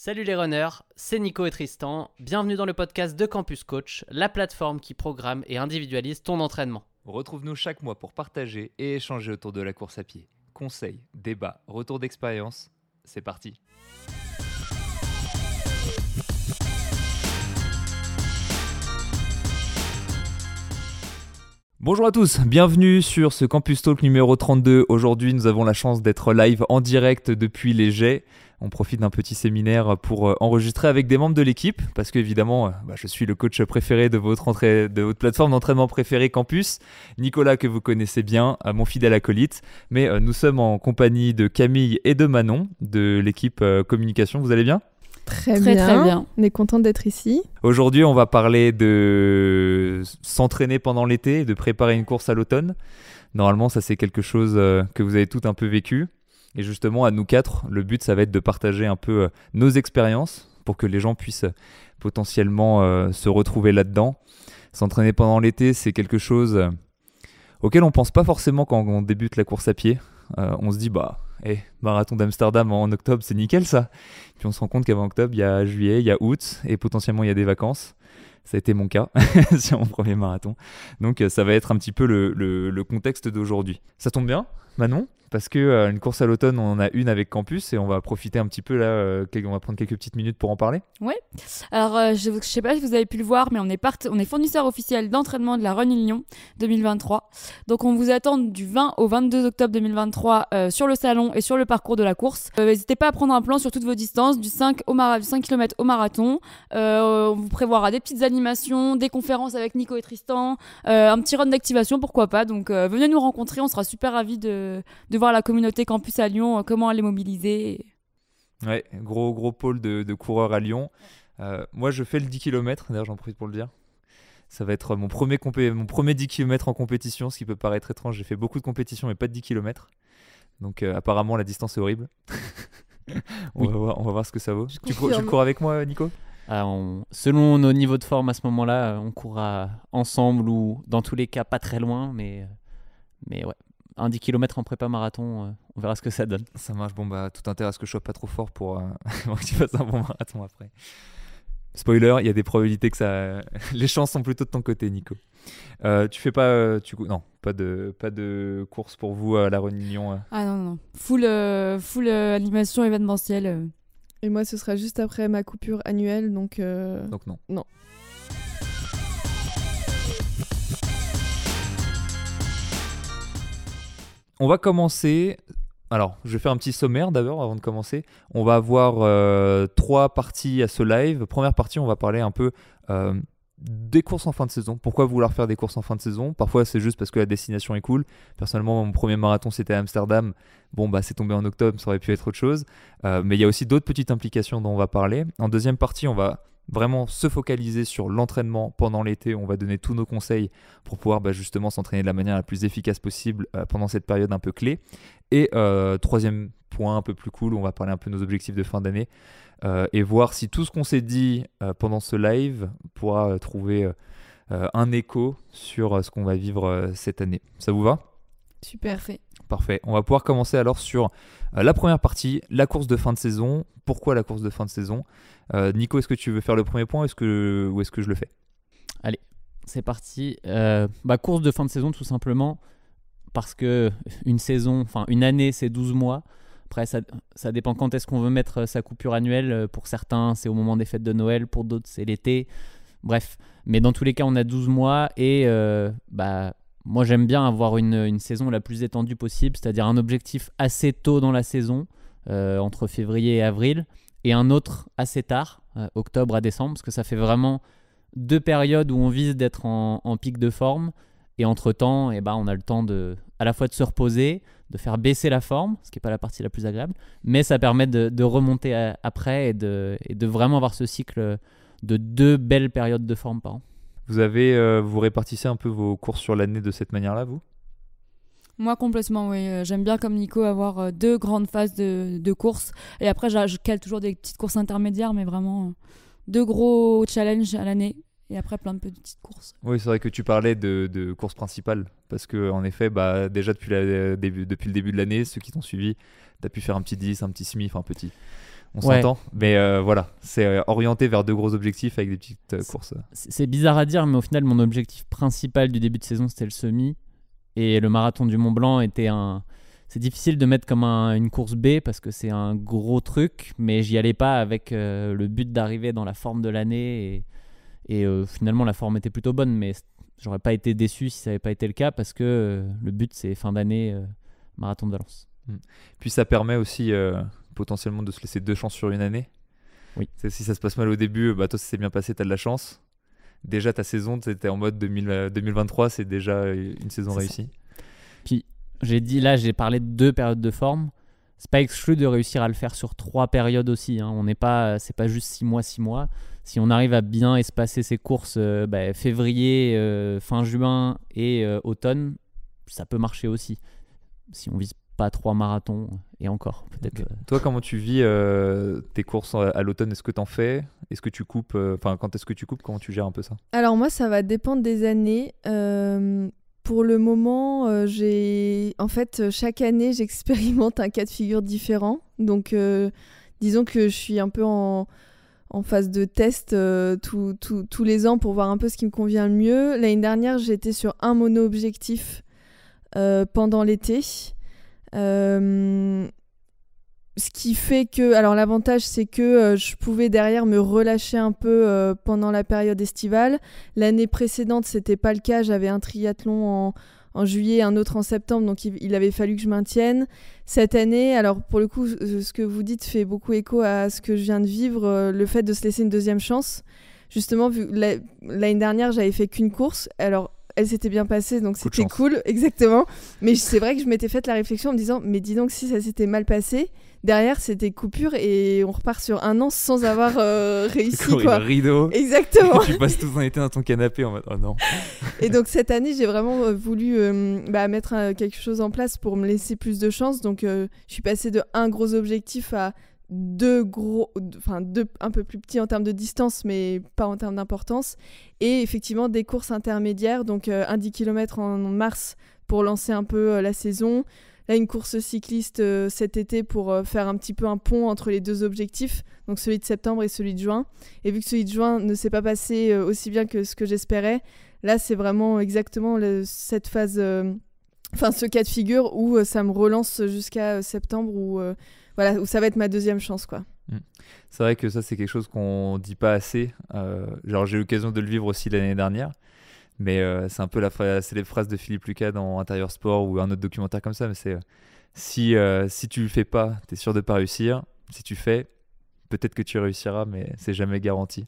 Salut les runners, c'est Nico et Tristan. Bienvenue dans le podcast de Campus Coach, la plateforme qui programme et individualise ton entraînement. Retrouve-nous chaque mois pour partager et échanger autour de la course à pied. Conseils, débats, retours d'expérience, c'est parti. Bonjour à tous, bienvenue sur ce Campus Talk numéro 32. Aujourd'hui, nous avons la chance d'être live en direct depuis les Jets. On profite d'un petit séminaire pour euh, enregistrer avec des membres de l'équipe, parce qu'évidemment, euh, bah, je suis le coach préféré de votre, entrée, de votre plateforme d'entraînement préférée Campus, Nicolas que vous connaissez bien, euh, mon fidèle acolyte. Mais nous sommes en compagnie de Camille et de Manon de l'équipe communication. Vous allez bien? Très, bien. très bien. On est content d'être ici. Aujourd'hui, on va parler de s'entraîner pendant l'été, de préparer une course à l'automne. Normalement, ça c'est quelque chose que vous avez tout un peu vécu. Et justement, à nous quatre, le but, ça va être de partager un peu euh, nos expériences pour que les gens puissent euh, potentiellement euh, se retrouver là-dedans. S'entraîner pendant l'été, c'est quelque chose auquel on pense pas forcément quand on débute la course à pied. on se dit, bah, hey, marathon d'Amsterdam en octobre, c'est nickel ça. Puis on se rend compte qu'avant octobre, il y a juillet, il y a août, et potentiellement il y a des vacances. Ça a été mon cas sur mon premier marathon. Donc ça va être un petit peu le, le contexte d'aujourd'hui. Ça tombe bien, Manon? Parce que euh, une course à l'automne, on en a une avec Campus et on va profiter un petit peu là, euh, on va prendre quelques petites minutes pour en parler. Oui. Alors, euh, je ne sais pas si vous avez pu le voir, mais on est, on est fournisseur officiel d'entraînement de la Run Lyon 2023. Donc, on vous attend du 20 au 22 octobre 2023 sur le salon et sur le parcours de la course. N'hésitez pas à prendre un plan sur toutes vos distances, du 5, au 5 km au marathon. on vous prévoira des petites animations, des conférences avec Nico et Tristan, un petit run d'activation, pourquoi pas. Donc, venez nous rencontrer, on sera super ravis de, de voir la communauté campus à Lyon, euh, comment elle est mobilisée. Ouais, gros, gros pôle de, coureurs à Lyon. Euh, moi, je fais le 10 km, d'ailleurs, j'en profite pour le dire. Ça va être mon premier, mon premier 10 km en compétition, ce qui peut paraître étrange. J'ai fait beaucoup de compétitions, mais pas de 10 km. Donc, euh, apparemment, la distance est horrible. on, va voir, on va voir ce que ça vaut. Tu cours, avec moi, Nico? Ah, Selon nos niveaux de forme à ce moment-là, on courra ensemble ou dans tous les cas pas très loin, mais, mais ouais, un 10 km en prépa marathon, euh, on verra ce que ça donne. Ça marche, bon bah tout intérêt à ce que je sois pas trop fort pour, euh, que tu fasses un bon marathon après. Spoiler, il y a des probabilités que ça. Les chances sont plutôt de ton côté, Nico. Euh, tu fais pas, tu non, pas de pas de course pour vous à la Réunion. Ah non non, full full animation événementielle. Et moi, ce sera juste après ma coupure annuelle, donc. Donc non. Non. On va commencer. Alors, je vais faire un petit sommaire d'abord avant de commencer. On va avoir euh, trois parties à ce live. Première partie, on va parler un peu euh, des courses en fin de saison. Pourquoi vouloir faire des courses en fin de saison? Parfois, c'est juste parce que la destination est cool. Personnellement, mon premier marathon, c'était Amsterdam. Bon, bah, c'est tombé en octobre, ça aurait pu être autre chose. Euh, mais il y a aussi d'autres petites implications dont on va parler. En deuxième partie, on va vraiment se focaliser sur l'entraînement pendant l'été. On va donner tous nos conseils pour pouvoir bah, justement s'entraîner de la manière la plus efficace possible euh, pendant cette période un peu clé. Et euh, troisième point un peu plus cool, on va parler un peu de nos objectifs de fin d'année euh, et voir si tout ce qu'on s'est dit pendant ce live pourra trouver un écho sur ce qu'on va vivre cette année. Ça vous va? Super fait. Parfait. On va pouvoir commencer alors sur la première partie, la course de fin de saison. Pourquoi la course de fin de saison? Euh, Nico, est-ce que tu veux faire le premier point est-ce que, ou est-ce que je le fais? Allez, c'est parti. Euh, bah, course de fin de saison, tout simplement, parce que une saison, enfin une année, c'est 12 mois. Après, ça, dépend quand est-ce qu'on veut mettre sa coupure annuelle. Pour certains, c'est au moment des fêtes de Noël. Pour d'autres, c'est l'été. Bref. Mais dans tous les cas, on a 12 mois. Et euh, bah, moi, j'aime bien avoir une, saison la plus étendue possible, c'est-à-dire un objectif assez tôt dans la saison, entre février et avril et un autre assez tard, euh, octobre à décembre, parce que ça fait vraiment deux périodes où on vise d'être en, pic de forme. Et entre-temps, eh ben, on a le temps de, à la fois de se reposer, de faire baisser la forme, ce qui n'est pas la partie la plus agréable, mais ça permet de, remonter après et de, et de, vraiment avoir ce cycle de deux belles périodes de forme par an. Vous avez, euh, vous répartissez un peu vos courses sur l'année de cette manière-là, vous? Moi, complètement, oui. Euh, j'aime bien, comme Nico, avoir euh, deux grandes phases de, de course. Et après, je cale toujours des petites courses intermédiaires, mais vraiment deux gros challenges à l'année. Et après, plein de petites courses. Oui, c'est vrai que tu parlais de, de course principale. Parce que en effet, bah, déjà depuis, la, début, depuis le début de l'année, ceux qui t'ont suivi, tu as pu faire un petit 10, un petit semi, enfin petit on s'entend. Mais euh, voilà, c'est euh, orienté vers deux gros objectifs avec des petites euh, courses. C'est bizarre à dire, mais au final, mon objectif principal du début de saison, c'était le semi. Et le marathon du Mont Blanc était un. C'est difficile de mettre comme une course B parce que c'est un gros truc, mais j'y allais pas avec le but d'arriver dans la forme de l'année. Et, et finalement, la forme était plutôt bonne, mais j'aurais pas été déçu si ça n'avait pas été le cas parce que le but, c'est fin d'année, marathon de Valence. Hmm. Puis ça permet aussi potentiellement de se laisser deux chances sur une année. Oui. Si ça se passe mal au début, bah toi, ça s'est bien passé, tu as de la chance. Déjà, ta saison, tu étais en mode 2023, euh, c'est déjà une saison réussie. Puis, j'ai dit là, j'ai parlé de deux périodes de forme. C'est pas exclu de réussir à le faire sur trois périodes aussi. Hein. On n'est pas, c'est pas juste six mois, six mois. Si on arrive à bien espacer ses courses, euh, bah, février, euh, fin juin et automne, ça peut marcher aussi. Si on vise pas trois marathons et encore peut-être. Euh. Toi, comment tu vis euh, tes courses à l'automne? Est-ce que tu en fais? Est-ce que tu coupes euh, Enfin, quand est-ce que tu coupes Comment tu gères un peu ça? Alors moi, ça va dépendre des années. pour le moment, j'ai en fait chaque année, j'expérimente un cas de figure différent. Donc, disons que je suis un peu en en phase de test tous les ans pour voir un peu ce qui me convient le mieux. L'année dernière, j'étais sur un mono-objectif pendant l'été. Euh, ce qui fait que, alors l'avantage c'est que euh, je pouvais derrière me relâcher un peu euh, pendant la période estivale. L'année précédente c'était pas le cas, j'avais un triathlon en, en, juillet, un autre en septembre, donc il, avait fallu que je maintienne. Cette année, alors pour le coup, ce que vous dites fait beaucoup écho à ce que je viens de vivre, le fait de se laisser une deuxième chance. Justement, l'année dernière j'avais fait qu'une course, alors elle s'était bien passée, donc c'était cool, exactement. Mais c'est vrai que je m'étais faite la réflexion en me disant, mais dis donc, si ça s'était mal passé, derrière c'était coupure et on repart sur un an sans avoir euh, réussi. quoi. rideau. Exactement. tu passes tout un été dans ton canapé en mode, oh non. et donc cette année, j'ai vraiment euh, voulu euh, bah, mettre quelque chose en place pour me laisser plus de chance. Donc je suis passée de un gros objectif à deux gros, enfin deux un peu plus petits en termes de distance, mais pas en termes d'importance. Et effectivement des courses intermédiaires, donc euh, un 10 km en mars pour lancer un peu euh, la saison. Là, une course cycliste euh, cet été pour faire un petit peu un pont entre les deux objectifs, donc celui de septembre et celui de juin. Et vu que celui de juin ne s'est pas passé aussi bien que ce que j'espérais, là c'est vraiment exactement cette phase, enfin ce cas de figure où ça me relance jusqu'à septembre où voilà, où ça va être ma deuxième chance, quoi. Mm. C'est vrai que ça, c'est quelque chose qu'on dit pas assez. Euh, genre, j'ai eu l'occasion de le vivre aussi l'année dernière. Mais euh, c'est un peu la c'est les phrases de Philippe Lucas dans Intérieur Sport ou un autre documentaire comme ça. Mais c'est euh, si, si tu le fais pas, tu es sûr de pas réussir. Si tu fais, peut-être que tu réussiras, mais c'est jamais garanti.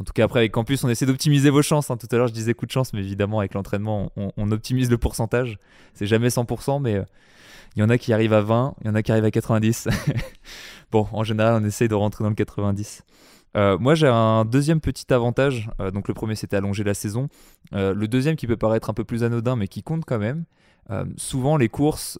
En tout cas, après, avec Campus, on essaie d'optimiser vos chances. Hein. Tout à l'heure, je disais coup de chance, mais évidemment, avec l'entraînement, on, optimise le pourcentage. C'est jamais 100%, mais il y en a qui arrivent à 20, il y en a qui arrivent à 90. bon, en général, on essaye de rentrer dans le 90. Euh, moi, j'ai un deuxième petit avantage. Euh, donc, le premier, c'était allonger la saison. Euh, le deuxième, qui peut paraître un peu plus anodin, mais qui compte quand même. souvent, les courses,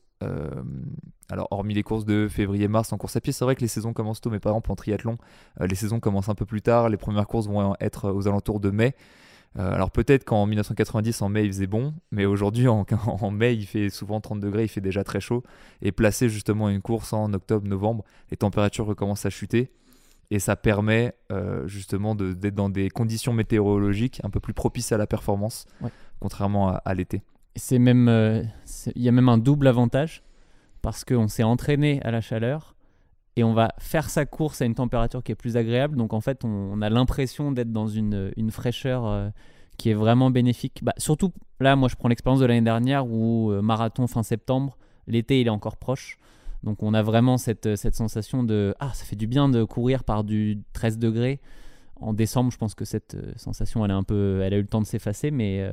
alors hormis les courses de février-mars en course à pied, c'est vrai que les saisons commencent tôt, mais par exemple en triathlon, les saisons commencent un peu plus tard. Les premières courses vont être aux alentours de mai. Euh, alors peut-être qu'en 1990, en mai, il faisait bon, mais aujourd'hui, en, mai, il fait souvent 30 degrés, il fait déjà très chaud. Et placer justement une course en octobre, novembre, les températures recommencent à chuter. Et ça permet euh, justement d'être dans des conditions météorologiques un peu plus propices à la performance, contrairement à, l'été. C'est même, euh, il y a même un double avantage parce qu'on s'est entraîné à la chaleur et on va faire sa course à une température qui est plus agréable. Donc en fait, on, a l'impression d'être dans une, fraîcheur euh, qui est vraiment bénéfique. Bah, surtout là, moi je prends l'expérience de l'année dernière où euh, marathon fin septembre, l'été il est encore proche. Donc on a vraiment cette, cette sensation de ah ça fait du bien de courir par du 13 degrés. En décembre, je pense que cette euh, sensation elle, est un peu, elle a eu le temps de s'effacer, mais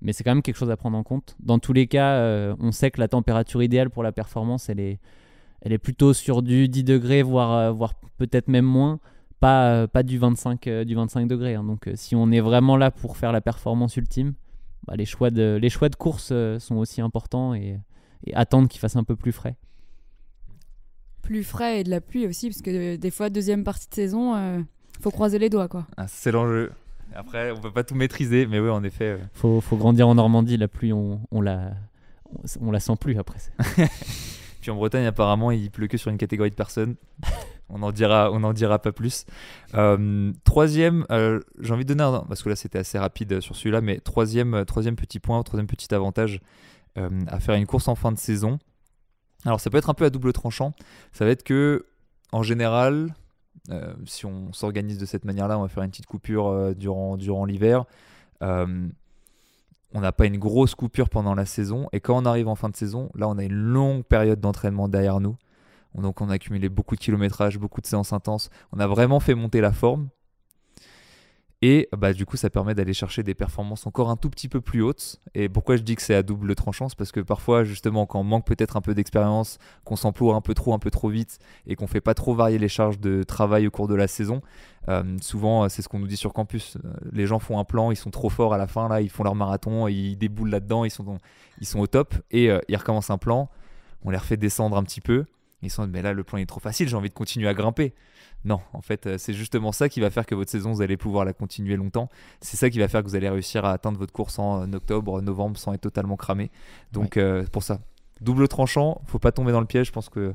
mais c'est quand même quelque chose à prendre en compte. Dans tous les cas, on sait que la température idéale pour la performance, elle est, elle est plutôt sur du 10 degrés, voire, euh, voire peut-être même moins, pas, euh, pas du 25, euh, du 25 degrés. Hein. Donc si on est vraiment là pour faire la performance ultime, bah, les, choix de, les choix de course sont aussi importants et, attendre qu'il fasse un peu plus frais. Plus frais et de la pluie aussi, parce que des fois, deuxième partie de saison, il faut croiser les doigts. quoi. Ah, c'est l'enjeu. Après, on peut pas tout maîtriser, mais oui, en effet. Faut, faut grandir en Normandie, la pluie, on, on la, on la sent plus après. Puis en Bretagne, apparemment, il pleut que sur une catégorie de personnes. on n'en dira, on en dira pas plus. Euh, troisième, euh, j'ai envie de donner un, parce que là c'était assez rapide sur celui-là, mais troisième, euh, troisième petit point, troisième petit avantage à faire une course en fin de saison. Alors ça peut être un peu à double tranchant. Ça va être que, en général, si on s'organise de cette manière-là, on va faire une petite coupure durant, durant l'hiver. on n'a pas une grosse coupure pendant la saison. Et quand on arrive en fin de saison, là, on a une longue période d'entraînement derrière nous. Donc on a accumulé beaucoup de kilométrage, beaucoup de séances intenses. On a vraiment fait monter la forme. Et bah, du coup, ça permet d'aller chercher des performances encore un tout petit peu plus hautes. Et pourquoi je dis que c'est à double tranchant? Parce que parfois, justement, quand on manque peut-être un peu d'expérience, qu'on s'emploie un peu trop, un peu trop vite, et qu'on fait pas trop varier les charges de travail au cours de la saison, euh, souvent, c'est ce qu'on nous dit sur campus. Euh, les gens font un plan, ils sont trop forts à la fin, là, ils font leur marathon, ils déboulent là-dedans, ils sont, ils sont au top, et euh, ils recommencent un plan, on les refait descendre un petit peu, ils sont mais là le plan est trop facile, j'ai envie de continuer à grimper. Non, en fait, euh, c'est justement ça qui va faire que votre saison, vous allez pouvoir la continuer longtemps. C'est ça qui va faire que vous allez réussir à atteindre votre course en octobre, novembre sans être totalement cramé. Donc euh, pour ça, double tranchant, faut pas tomber dans le piège. Je pense que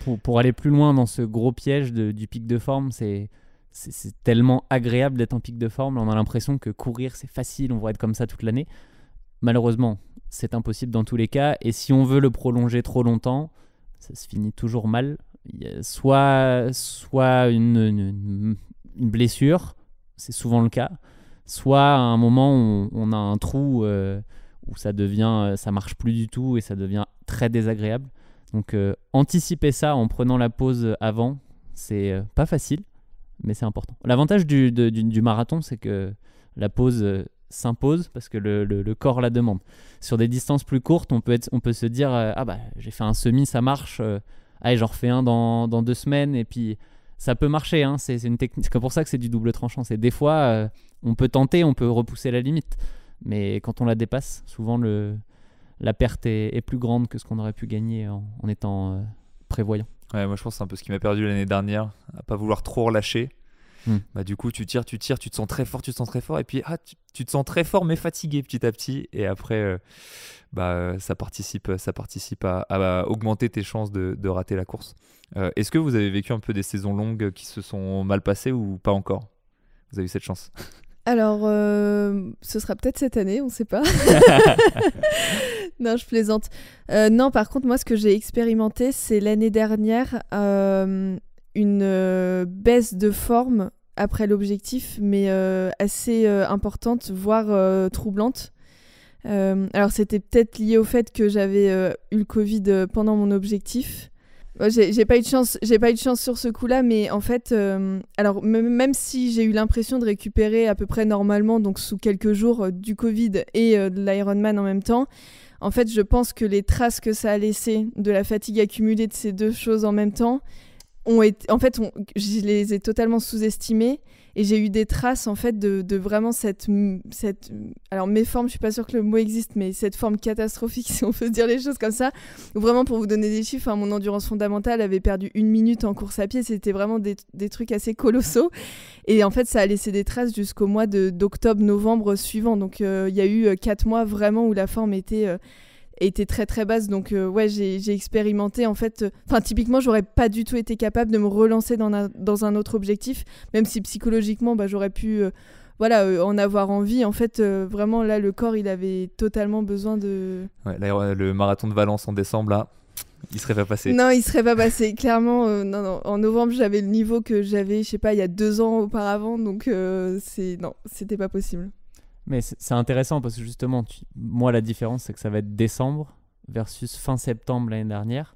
pour, pour aller plus loin dans ce gros piège du pic de forme, c'est c'est tellement agréable d'être en pic de forme. On a l'impression que courir c'est facile, on va être comme ça toute l'année. Malheureusement, c'est impossible dans tous les cas. Et si on veut le prolonger trop longtemps, ça se finit toujours mal. Soit soit une, blessure, c'est souvent le cas, soit à un moment où on a un trou euh, où ça devient, ça marche plus du tout et ça devient très désagréable. Donc euh, anticiper ça en prenant la pause avant, c'est euh, pas facile, mais c'est important. L'avantage du, du, marathon, c'est que la pause s'impose parce que le, corps la demande. Sur des distances plus courtes, on peut, être, on peut se dire euh, Ah bah j'ai fait un semi, ça marche, euh, allez, j'en refais un dans, dans, deux semaines, et puis ça peut marcher. Hein, c'est une technique. C'est pour ça que c'est du double tranchant. C'est des fois, euh, on peut tenter, on peut repousser la limite, mais quand on la dépasse, souvent le, la perte est, plus grande que ce qu'on aurait pu gagner en, étant prévoyant. Ouais, moi je pense que c'est un peu ce qui m'a perdu l'année dernière, à pas vouloir trop relâcher. Hmm. Bah, du coup, tu tires, tu tires, tu te sens très fort, tu te sens très fort, et puis ah, tu, te sens très fort mais fatigué petit à petit, et après, euh, bah, ça participe, ça participe à, augmenter tes chances de, rater la course. Euh, est-ce que vous avez vécu un peu des saisons longues qui se sont mal passées ou pas encore? Vous avez eu cette chance? Alors, euh, ce sera peut-être cette année, on ne sait pas. non, je plaisante. non, par contre, moi, ce que j'ai expérimenté, c'est l'année dernière une baisse de forme après l'objectif, mais euh, assez euh, importante, voire euh, troublante. alors c'était peut-être lié au fait que j'avais eu le Covid pendant mon objectif. J'ai pas eu de chance, j'ai pas eu de chance sur ce coup-là, mais en fait, alors même si j'ai eu l'impression de récupérer à peu près normalement, donc sous quelques jours du Covid et de l'Ironman en même temps, en fait, je pense que les traces que ça a laissé de la fatigue accumulée de ces deux choses en même temps, en fait, je les ai totalement sous-estimés et j'ai eu des traces en fait de, vraiment cette, cette, alors méforme, je suis pas sûre que le mot existe, mais cette forme catastrophique, si on peut dire les choses comme ça. vraiment, pour vous donner des chiffres, hein, mon endurance fondamentale avait perdu une minute en course à pied, c'était vraiment des, trucs assez colossaux. Et en fait, ça a laissé des traces jusqu'au mois d'octobre-novembre suivant. Donc, euh, il y a eu euh, quatre mois vraiment où la forme était euh, était très très basse. Donc euh, ouais, j'ai expérimenté en fait. Euh, enfin, typiquement, j'aurais pas du tout été capable de me relancer dans un, dans un autre objectif, même si psychologiquement, bah, j'aurais pu euh, voilà, en avoir envie. En fait, vraiment, là, le corps, il avait totalement besoin de... Ouais, le marathon de Valence en décembre, là, il serait pas passé. Non, il serait pas passé. Clairement, non, non. En novembre, j'avais le niveau que j'avais, je sais pas, il y a deux ans auparavant. Donc, c'est non, c'était pas possible. Mais c'est intéressant parce que justement, moi, la différence, c'est que ça va être décembre versus fin septembre l'année dernière.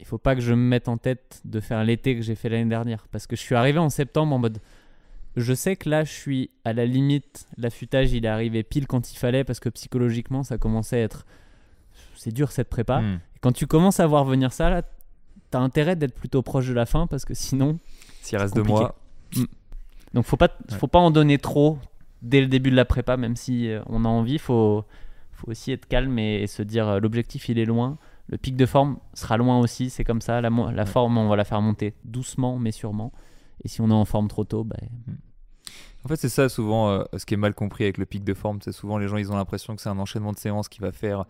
Il faut pas que je me mette en tête de faire l'été que j'ai fait l'année dernière parce que je suis arrivé en septembre en mode. Je sais que là, je suis à la limite. L'affûtage, il est arrivé pile quand il fallait parce que psychologiquement, ça commençait à être. C'est dur cette prépa. Hmm. quand tu commences à voir venir ça, là, as intérêt d'être plutôt proche de la fin parce que sinon. S'il reste deux mois. Hmm. Donc faut pas, faut pas en donner trop dès le début de la prépa, même si euh, on a envie, il faut, faut aussi être calme et, se dire euh, l'objectif il est loin. Le pic de forme sera loin aussi, c'est comme ça. La, la forme, on va la faire monter doucement, mais sûrement. Et si on est en forme trop tôt, bah... En fait, c'est ça souvent euh, ce qui est mal compris avec le pic de forme. C'est souvent les gens, ils ont l'impression que c'est un enchaînement de séances qui va faire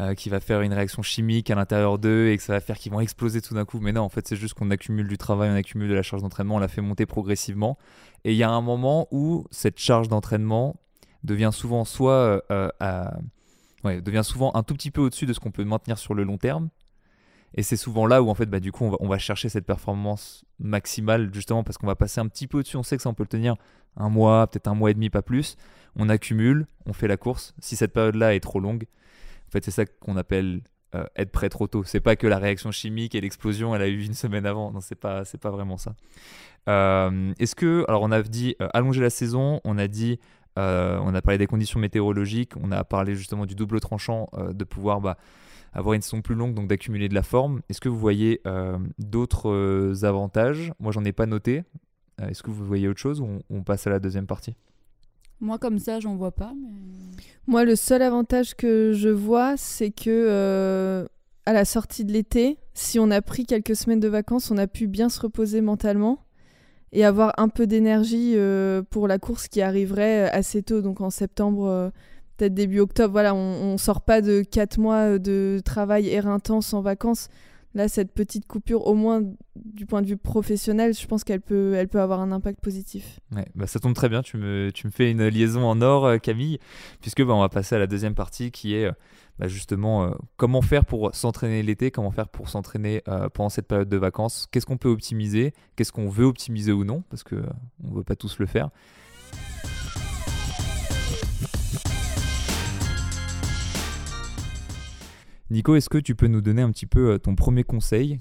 euh, qui va faire une réaction chimique à l'intérieur d'eux et que ça va faire qu'ils vont exploser tout d'un coup. Mais non, en fait, c'est juste qu'on accumule du travail, on accumule de la charge d'entraînement, on la fait monter progressivement. Et il y a un moment où cette charge d'entraînement devient souvent soit ouais, devient souvent un tout petit peu au-dessus de ce qu'on peut maintenir sur le long terme. Et c'est souvent là où en fait bah, du coup on va, on va chercher cette performance maximale justement parce qu'on va passer un petit peu au-dessus. On sait que ça on peut le tenir un mois, peut-être un mois et demi, pas plus. On accumule, on fait la course. Si cette période-là est trop longue, en fait c'est ça qu'on appelle euh, être prêt trop tôt. C'est pas que la réaction chimique et l'explosion elle a eu une semaine avant. Non c'est pas c'est pas vraiment ça. Euh, est-ce que alors on a dit euh, allonger la saison, on a dit on a parlé des conditions météorologiques, on a parlé justement du double tranchant de pouvoir bah, avoir une saison plus longue, donc d'accumuler de la forme. Est-ce que vous voyez d'autres avantages? Moi, j'en ai pas noté. Est-ce que vous voyez autre chose ou on, passe à la deuxième partie? Moi, comme ça, j'en vois pas. Moi, le seul avantage que je vois, c'est que à la sortie de l'été, si on a pris quelques semaines de vacances, on a pu bien se reposer mentalement et avoir un peu d'énergie pour la course qui arriverait assez tôt, donc en septembre peut-être début octobre. Voilà, on, on sort pas de quatre mois de travail éreintant sans vacances. Là, cette petite coupure, au moins du point de vue professionnel, je pense qu'elle peut, elle peut avoir un impact positif. Ouais, bah ça tombe très bien, tu me, tu me fais une liaison en or, euh, Camille, puisque bah, on va passer à la deuxième partie qui est euh, bah, justement euh, comment faire pour s'entraîner l'été, comment faire pour s'entraîner pendant cette période de vacances, qu'est-ce qu'on peut optimiser, qu'est-ce qu'on veut optimiser ou non, parce qu'on ne veut pas tous le faire. Nico, est-ce que tu peux nous donner un petit peu euh, ton premier conseil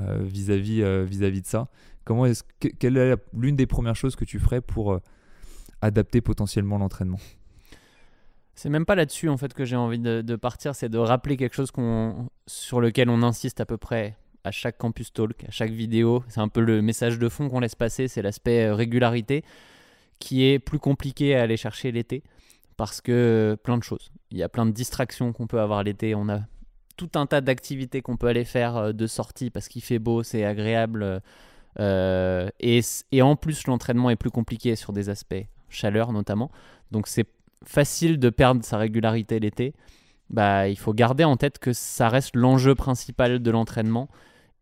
euh, vis-à-vis euh, vis-à-vis de ça? Comment est-ce quelle est l'une des premières choses que tu ferais pour adapter potentiellement l'entraînement? C'est même pas là-dessus en fait que j'ai envie de, partir, c'est de rappeler quelque chose sur lequel on insiste à peu près à chaque campus talk, à chaque vidéo. C'est un peu le message de fond qu'on laisse passer, c'est l'aspect régularité qui est plus compliqué à aller chercher l'été parce que plein de choses. Il y a plein de distractions qu'on peut avoir l'été. On a tout un tas d'activités qu'on peut aller faire euh, de sortie parce qu'il fait beau, c'est agréable. Euh, et, et, en plus, l'entraînement est plus compliqué sur des aspects, chaleur notamment. Donc c'est facile de perdre sa régularité l'été. Bah, il faut garder en tête que ça reste l'enjeu principal de l'entraînement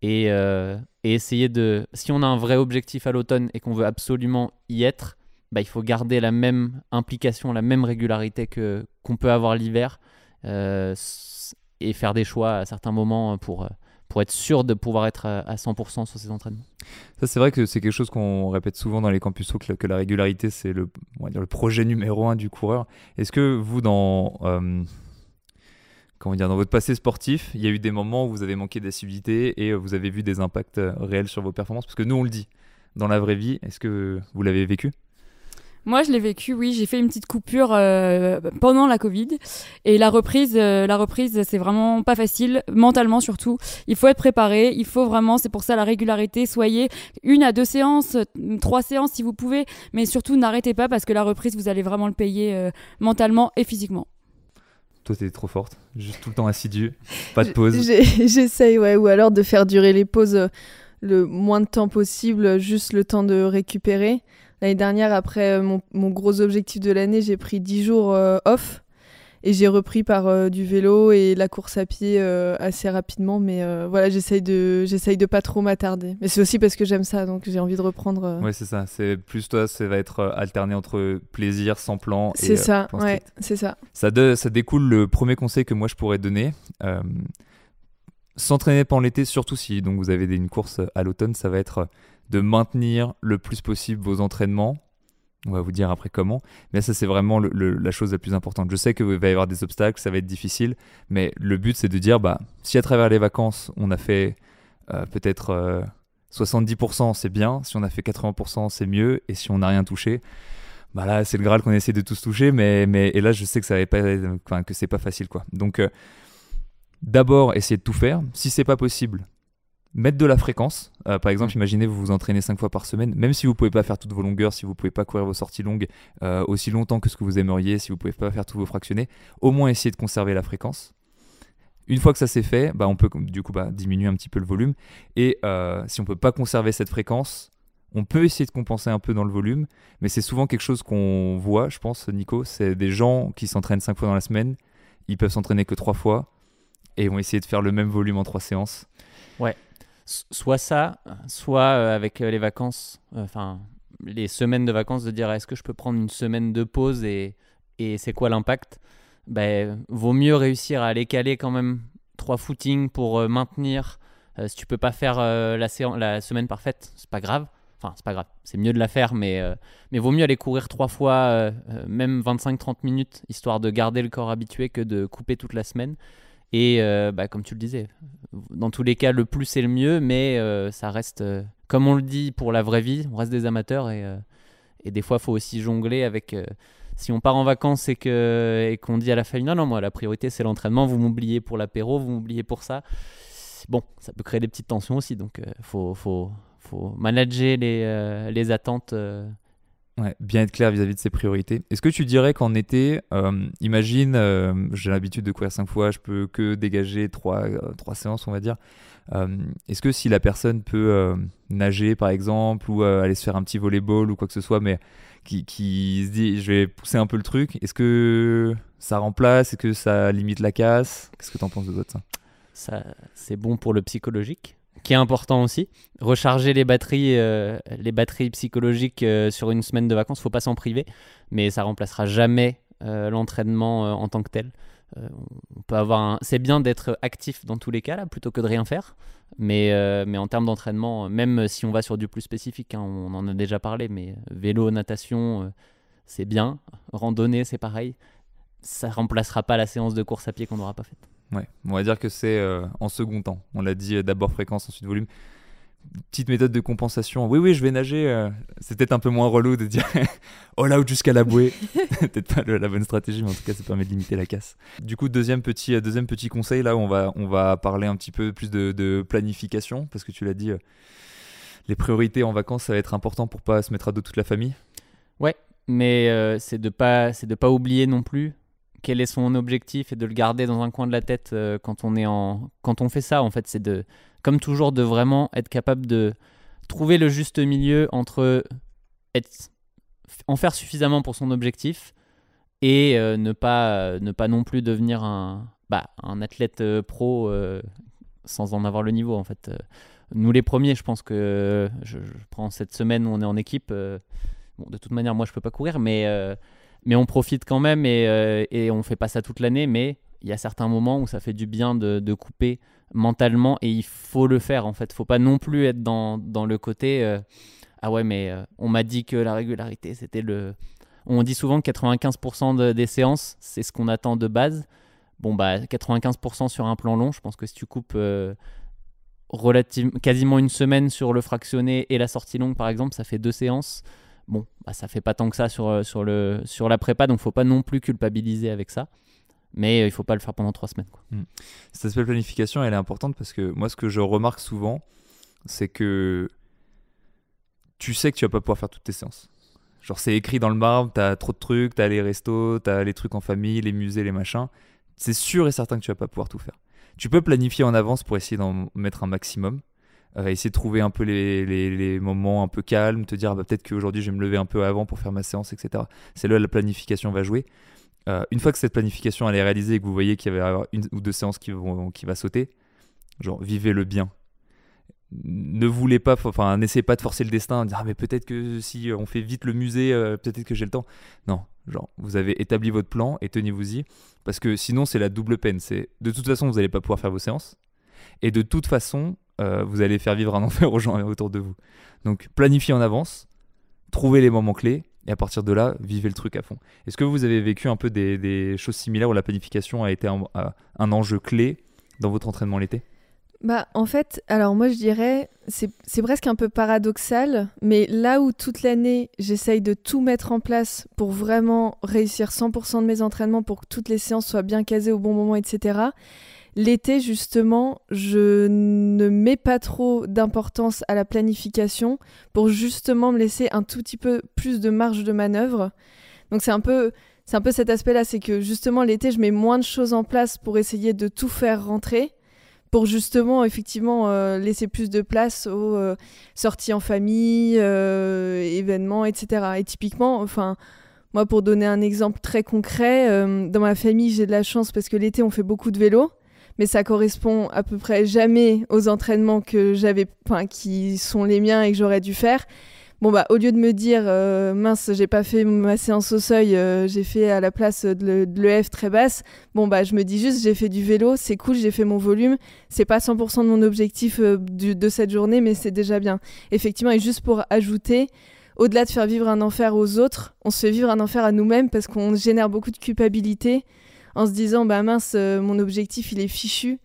et, euh, essayer de... Si on a un vrai objectif à l'automne et qu'on veut absolument y être, bah, il faut garder la même implication, la même régularité que qu'on peut avoir l'hiver. Euh, et faire des choix à certains moments pour, pour être sûr de pouvoir être à 100% sur ces entraînements. Ça, c'est vrai que c'est quelque chose qu'on répète souvent dans les campus que, que la régularité, c'est le, le projet numéro un du coureur. Est-ce que vous, dans, euh, comment dire, dans votre passé sportif, il y a eu des moments où vous avez manqué d'assiduité et vous avez vu des impacts euh, réels sur vos performances? Parce que nous, on le dit dans la vraie vie. Est-ce que vous l'avez vécu? Moi, je l'ai vécu, oui. J'ai fait une petite coupure euh, pendant la Covid. Et la reprise, euh, la reprise, c'est vraiment pas facile, mentalement surtout. Il faut être préparé. Il faut vraiment, c'est pour ça la régularité. Soyez une à deux séances, trois séances si vous pouvez. Mais surtout, n'arrêtez pas parce que la reprise, vous allez vraiment le payer euh, mentalement et physiquement. Toi, t'es trop forte. Juste tout le temps assidu. Pas de pause. J'essaye, ouais. Ou alors de faire durer les pauses le moins de temps possible, juste le temps de récupérer. L'année dernière, après euh, mon, gros objectif de l'année, j'ai pris 10 jours euh, off et j'ai repris par euh, du vélo et la course à pied assez rapidement. Mais voilà, j'essaye de, j'essaye de pas trop m'attarder. Mais c'est aussi parce que j'aime ça, donc j'ai envie de reprendre. Oui, c'est ça. C'est plus toi, ça va être alterné entre plaisir, sans plan. C'est ça, ouais, c'est ça. Ça, ça découle le premier conseil que moi je pourrais donner. S'entraîner pendant l'été, surtout si donc vous avez une course à l'automne, ça va être de maintenir le plus possible vos entraînements. On va vous dire après comment. Mais ça, c'est vraiment la chose la plus importante. Je sais qu'il va y avoir des obstacles, ça va être difficile. Mais le but, c'est de dire, bah, si à travers les vacances, on a fait euh, peut-être 70%, euh, c'est bien. Si on a fait 80%, c'est mieux. Et si on n'a rien touché, bah là, c'est le Graal qu'on essaie de tous toucher. Mais, mais, et là, je sais que, ça pas, enfin, que c'est pas facile. quoi. Donc, euh, d'abord, essayer de tout faire. Si c'est pas possible, mettre de la fréquence. Euh, par exemple, imaginez vous vous entraînez 5 fois par semaine, même si vous pouvez pas faire toutes vos longueurs, si vous pouvez pas courir vos sorties longues euh, aussi longtemps que ce que vous aimeriez, si vous pouvez pas faire tous vos fractionnés, au moins essayer de conserver la fréquence. Une fois que ça s'est fait, bah, on peut du coup bah, diminuer un petit peu le volume. Et euh, si on peut pas conserver cette fréquence, on peut essayer de compenser un peu dans le volume, mais c'est souvent quelque chose qu'on voit, je pense, Nico. C'est des gens qui s'entraînent 5 fois dans la semaine, ils peuvent s'entraîner que 3 fois et vont essayer de faire le même volume en trois séances. Soit ça, soit euh, avec euh, les vacances, euh, enfin les semaines de vacances, de dire est-ce que je peux prendre une semaine de pause et, et c'est quoi l'impact? Ben, Vaut mieux réussir à aller caler quand même trois footings pour maintenir. Si tu peux pas faire la, la semaine parfaite, c'est pas grave. Enfin, c'est pas grave, c'est mieux de la faire, mais, mais vaut mieux aller courir trois fois, même 25-30 minutes, histoire de garder le corps habitué que de couper toute la semaine. Et euh, bah, comme tu le disais, dans tous les cas, le plus c'est le mieux, mais euh, ça reste, euh, comme on le dit pour la vraie vie, on reste des amateurs et, et des fois, il faut aussi jongler avec. si on part en vacances et qu'on dit à la famille, non, non, moi, la priorité c'est l'entraînement, vous m'oubliez pour l'apéro, vous m'oubliez pour ça. Bon, ça peut créer des petites tensions aussi, donc il faut, faut, faut manager les, les attentes. Euh, Ouais, bien être clair vis-à-vis de ses priorités. Est-ce que tu dirais qu'en été, euh, imagine, euh, j'ai l'habitude de courir 5 fois, je peux que dégager 3, séances, on va dire. Euh, Est-ce que si la personne peut euh, nager, par exemple, ou euh, aller se faire un petit volleyball ou quoi que ce soit, mais qui, se dit, je vais pousser un peu le truc, est-ce que ça remplace? Est-ce que ça limite la casse? Qu'est-ce que tu en penses de toi ça? Ça, c'est bon pour le psychologique, qui est important aussi. Recharger les batteries, euh, les batteries psychologiques euh, sur une semaine de vacances, faut pas s'en priver, mais ça remplacera jamais euh, l'entraînement en tant que tel. On peut avoir un... C'est bien d'être actif dans tous les cas là, plutôt que de rien faire. Mais, mais en termes d'entraînement, même si on va sur du plus spécifique, hein, on en a déjà parlé, mais vélo, natation, c'est bien. Randonnée, c'est pareil. Ça remplacera pas la séance de course à pied qu'on n'aura pas faite. Ouais, on va dire que c'est euh, en second temps. On l'a dit euh, d'abord fréquence, ensuite volume. Petite méthode de compensation. Oui, oui, je vais nager. euh, c'est peut-être un peu moins relou de dire all out jusqu'à la bouée. peut-être pas le- la bonne stratégie, mais en tout cas, ça permet de limiter la casse. Du coup, deuxième petit, euh, deuxième petit conseil, là, on va, on va parler un petit peu plus de, de planification, parce que tu l'as dit, euh, les priorités en vacances, ça va être important pour pas se mettre à dos toute la famille. mais euh, c'est de pas c'est de pas oublier non plus quel est son objectif et de le garder dans un coin de la tête euh, quand on est en quand on fait ça en fait c'est de comme toujours de vraiment être capable de trouver le juste milieu entre être en faire suffisamment pour son objectif et euh, ne pas euh, ne pas non plus devenir un bah, un athlète pro sans en avoir le niveau en fait. Nous les premiers je pense que je, prends cette semaine où on est en équipe Bon, de toute manière, moi, je peux pas courir, mais, mais on profite quand même et, euh, et on fait pas ça toute l'année. Mais il y a certains moments où ça fait du bien de, couper mentalement et il faut le faire en fait. Faut pas non plus être dans, le côté euh, ah ouais, mais euh, on m'a dit que la régularité c'était le. On dit souvent que 95% de- des séances c'est ce qu'on attend de base. Bon, bah 95% sur un plan long, je pense que si tu coupes. euh, relative- quasiment une semaine sur le fractionné et la sortie longue par exemple ça fait deux séances bon, bah, ça fait pas tant que ça sur, euh, sur, le, sur la prépa, donc faut pas non plus culpabiliser avec ça. Mais euh, il faut pas le faire pendant trois semaines. Quoi. Cet aspect planification, elle est importante parce que moi, ce que je remarque souvent, c'est que tu sais que tu vas pas pouvoir faire toutes tes séances. Genre, c'est écrit dans le marbre, t'as trop de trucs, t'as les restos, t'as les trucs en famille, les musées, les machins. C'est sûr et certain que tu vas pas pouvoir tout faire. Tu peux planifier en avance pour essayer d'en mettre un maximum. Euh, essayer de trouver un peu les, moments un peu calmes, te dire ah bah, peut-être qu'aujourd'hui je vais me lever un peu avant pour faire ma séance, etc. C'est là la planification va jouer. Euh, une fois que cette planification elle est réalisée et que vous voyez qu'il y avoir une ou deux séances qui vont qui va sauter, genre vivez le bien. Ne voulez pas, enfin n'essayez pas de forcer le destin, dire ah mais peut-être que si on fait vite le musée, euh, peut-être que j'ai le temps. Non, genre vous avez établi votre plan et tenez-vous-y, parce que sinon c'est la double peine. C'est de toute façon vous n'allez pas pouvoir faire vos séances et de toute façon euh, vous allez faire vivre un enfer aux gens autour de vous. Donc planifiez en avance, trouvez les moments clés et à partir de là, vivez le truc à fond. Est-ce que vous avez vécu un peu des, choses similaires où la planification a été un, un- un enjeu clé dans votre entraînement l'été? Bah, en fait, alors moi je dirais, c'est presque un peu paradoxal, mais là où toute l'année j'essaye de tout mettre en place pour vraiment réussir 100% de mes entraînements, pour que toutes les séances soient bien casées au bon moment, etc. L'été, justement, je ne mets pas trop d'importance à la planification pour justement me laisser un tout petit peu plus de marge de manœuvre. Donc c'est un peu, c'est un peu cet aspect-là, c'est que justement l'été, je mets moins de choses en place pour essayer de tout faire rentrer pour justement effectivement euh, laisser plus de place aux euh, sorties en famille, euh, événements, etc. Et typiquement, enfin, moi pour donner un exemple très concret, dans ma famille j'ai de la chance parce que l'été on fait beaucoup de vélo, mais ça correspond à peu près jamais aux entraînements que j'avais, qui sont les miens et que j'aurais dû faire. Bon bah au lieu de me dire euh, mince j'ai pas fait ma séance au seuil, euh, j'ai fait à la place de l'EF très basse. Bon bah je me dis juste j'ai fait du vélo, c'est cool, j'ai fait mon volume. C'est pas 100% de mon objectif euh, de cette journée, mais c'est déjà bien. Effectivement et juste pour ajouter, au-delà de faire vivre un enfer aux autres, on se fait vivre un enfer à nous-mêmes parce qu'on génère beaucoup de culpabilité en se disant bah mince mon objectif il est fichu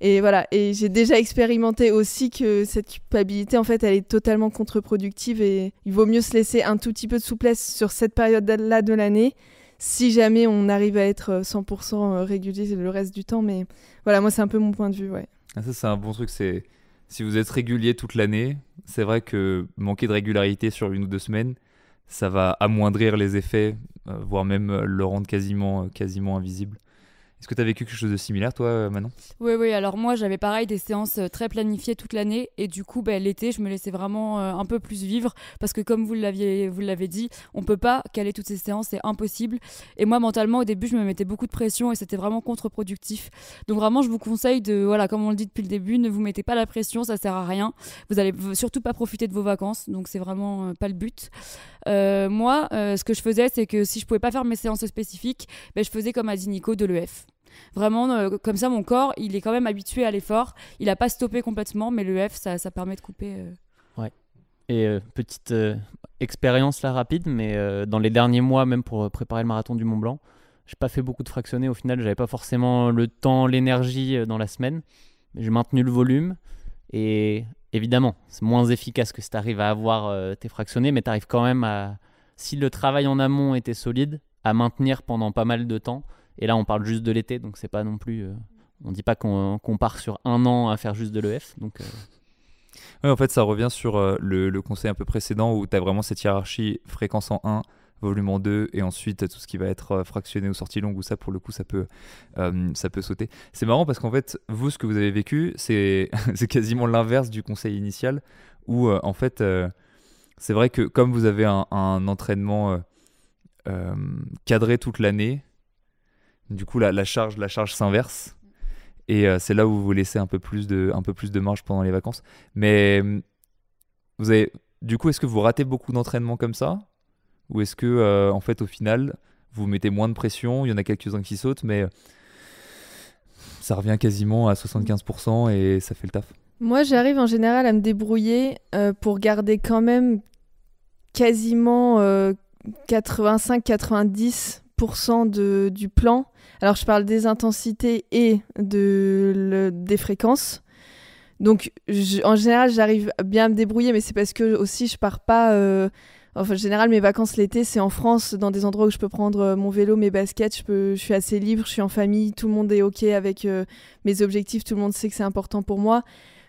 et voilà, et j'ai déjà expérimenté aussi que cette culpabilité, en fait, elle est totalement contre-productive et il vaut mieux se laisser un tout petit peu de souplesse sur cette période-là de l'année si jamais on arrive à être 100% euh, régulier le reste du temps. Mais voilà, moi, c'est un peu mon point de vue, ouais. Ah, ça, c'est un bon truc, c'est si vous êtes régulier toute l'année, c'est vrai que manquer de régularité sur une ou deux semaines, ça va amoindrir les effets, euh, voire même euh, le rendre quasiment, quasiment invisible. Est-ce que tu as vécu quelque chose de similaire, toi, euh, Manon? Oui, oui. Alors, moi, j'avais pareil des séances euh, très planifiées toute l'année. Et du coup, ben, l'été, je me laissais vraiment euh, un peu plus vivre. Parce que, comme vous l'avez dit, on peut pas caler toutes ces séances. C'est impossible. Et moi, mentalement, au début, je me mettais beaucoup de pression et c'était vraiment contre-productif. Donc, vraiment, je vous conseille de, voilà, comme on le dit depuis le début, ne vous mettez pas la pression. Ça sert à rien. Vous allez surtout pas profiter de vos vacances. Donc, c'est vraiment pas le but. Moi, ce que je faisais, c'est que si je pouvais pas faire mes séances spécifiques, ben, je faisais comme a dit Nico de l'EF. Vraiment, euh, comme ça, mon corps, il est quand même habitué à l'effort. Il n'a pas stoppé complètement, mais le F, ça, ça permet de couper. Euh. Ouais. Et euh, petite expérience là rapide, mais dans les derniers mois, même pour préparer le marathon du Mont Blanc, j'ai pas fait beaucoup de fractionnés. Au final, j'avais pas forcément le temps, l'énergie dans la semaine. J'ai maintenu le volume. Et évidemment, c'est moins efficace que si tu arrives à avoir tes fractionnés, mais tu arrives quand même à, si le travail en amont était solide, à maintenir pendant pas mal de temps. Et là, on parle juste de l'été, donc c'est pas non plus. Euh, on dit pas qu'on part sur un an à faire juste de l'EF. Donc. Euh. en fait, ça revient sur euh, le, conseil un peu précédent où tu as vraiment cette hiérarchie fréquence en 1, volume en 2, et ensuite tout ce qui va être fractionné ou sortie longue, ou ça, pour le coup, ça peut, ça peut sauter. C'est marrant parce qu'en fait, vous, ce que vous avez vécu, c'est quasiment l'inverse du conseil initial, où en fait, c'est vrai que comme vous avez un, entraînement cadré toute l'année, du coup, la, charge, la charge s'inverse. Et euh, c'est là où vous laissez un peu plus de, un peu plus de marge pendant les vacances. Mais hum, vous avez, du coup, est-ce que vous ratez beaucoup d'entraînement comme ça Ou est-ce que, euh, en fait, au final, vous mettez moins de pression Il y en a quelques-uns qui sautent, mais euh, ça revient quasiment à 75% et ça fait le taf. Moi, j'arrive en général à me débrouiller pour garder quand même quasiment 85-90% de, du plan alors, je parle des intensités et de, des fréquences. Donc, en général, j'arrive bien à me débrouiller, mais c'est parce que aussi, je pars pas. Euh, enfin, en général, mes vacances l'été, c'est en France, dans des endroits où je peux prendre euh, mon vélo, mes baskets. Je, peux, je suis assez libre, je suis en famille, tout le monde est OK avec euh, mes objectifs, tout le monde sait que c'est important pour moi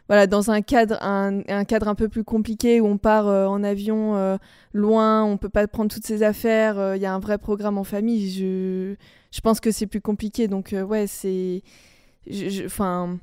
voilà, dans un cadre, un, cadre un peu plus compliqué où on part euh, en avion loin, on peut pas prendre toutes ses affaires, il y a un vrai programme en famille. Je, je pense que c'est plus compliqué. Donc, ouais, c'est. Enfin.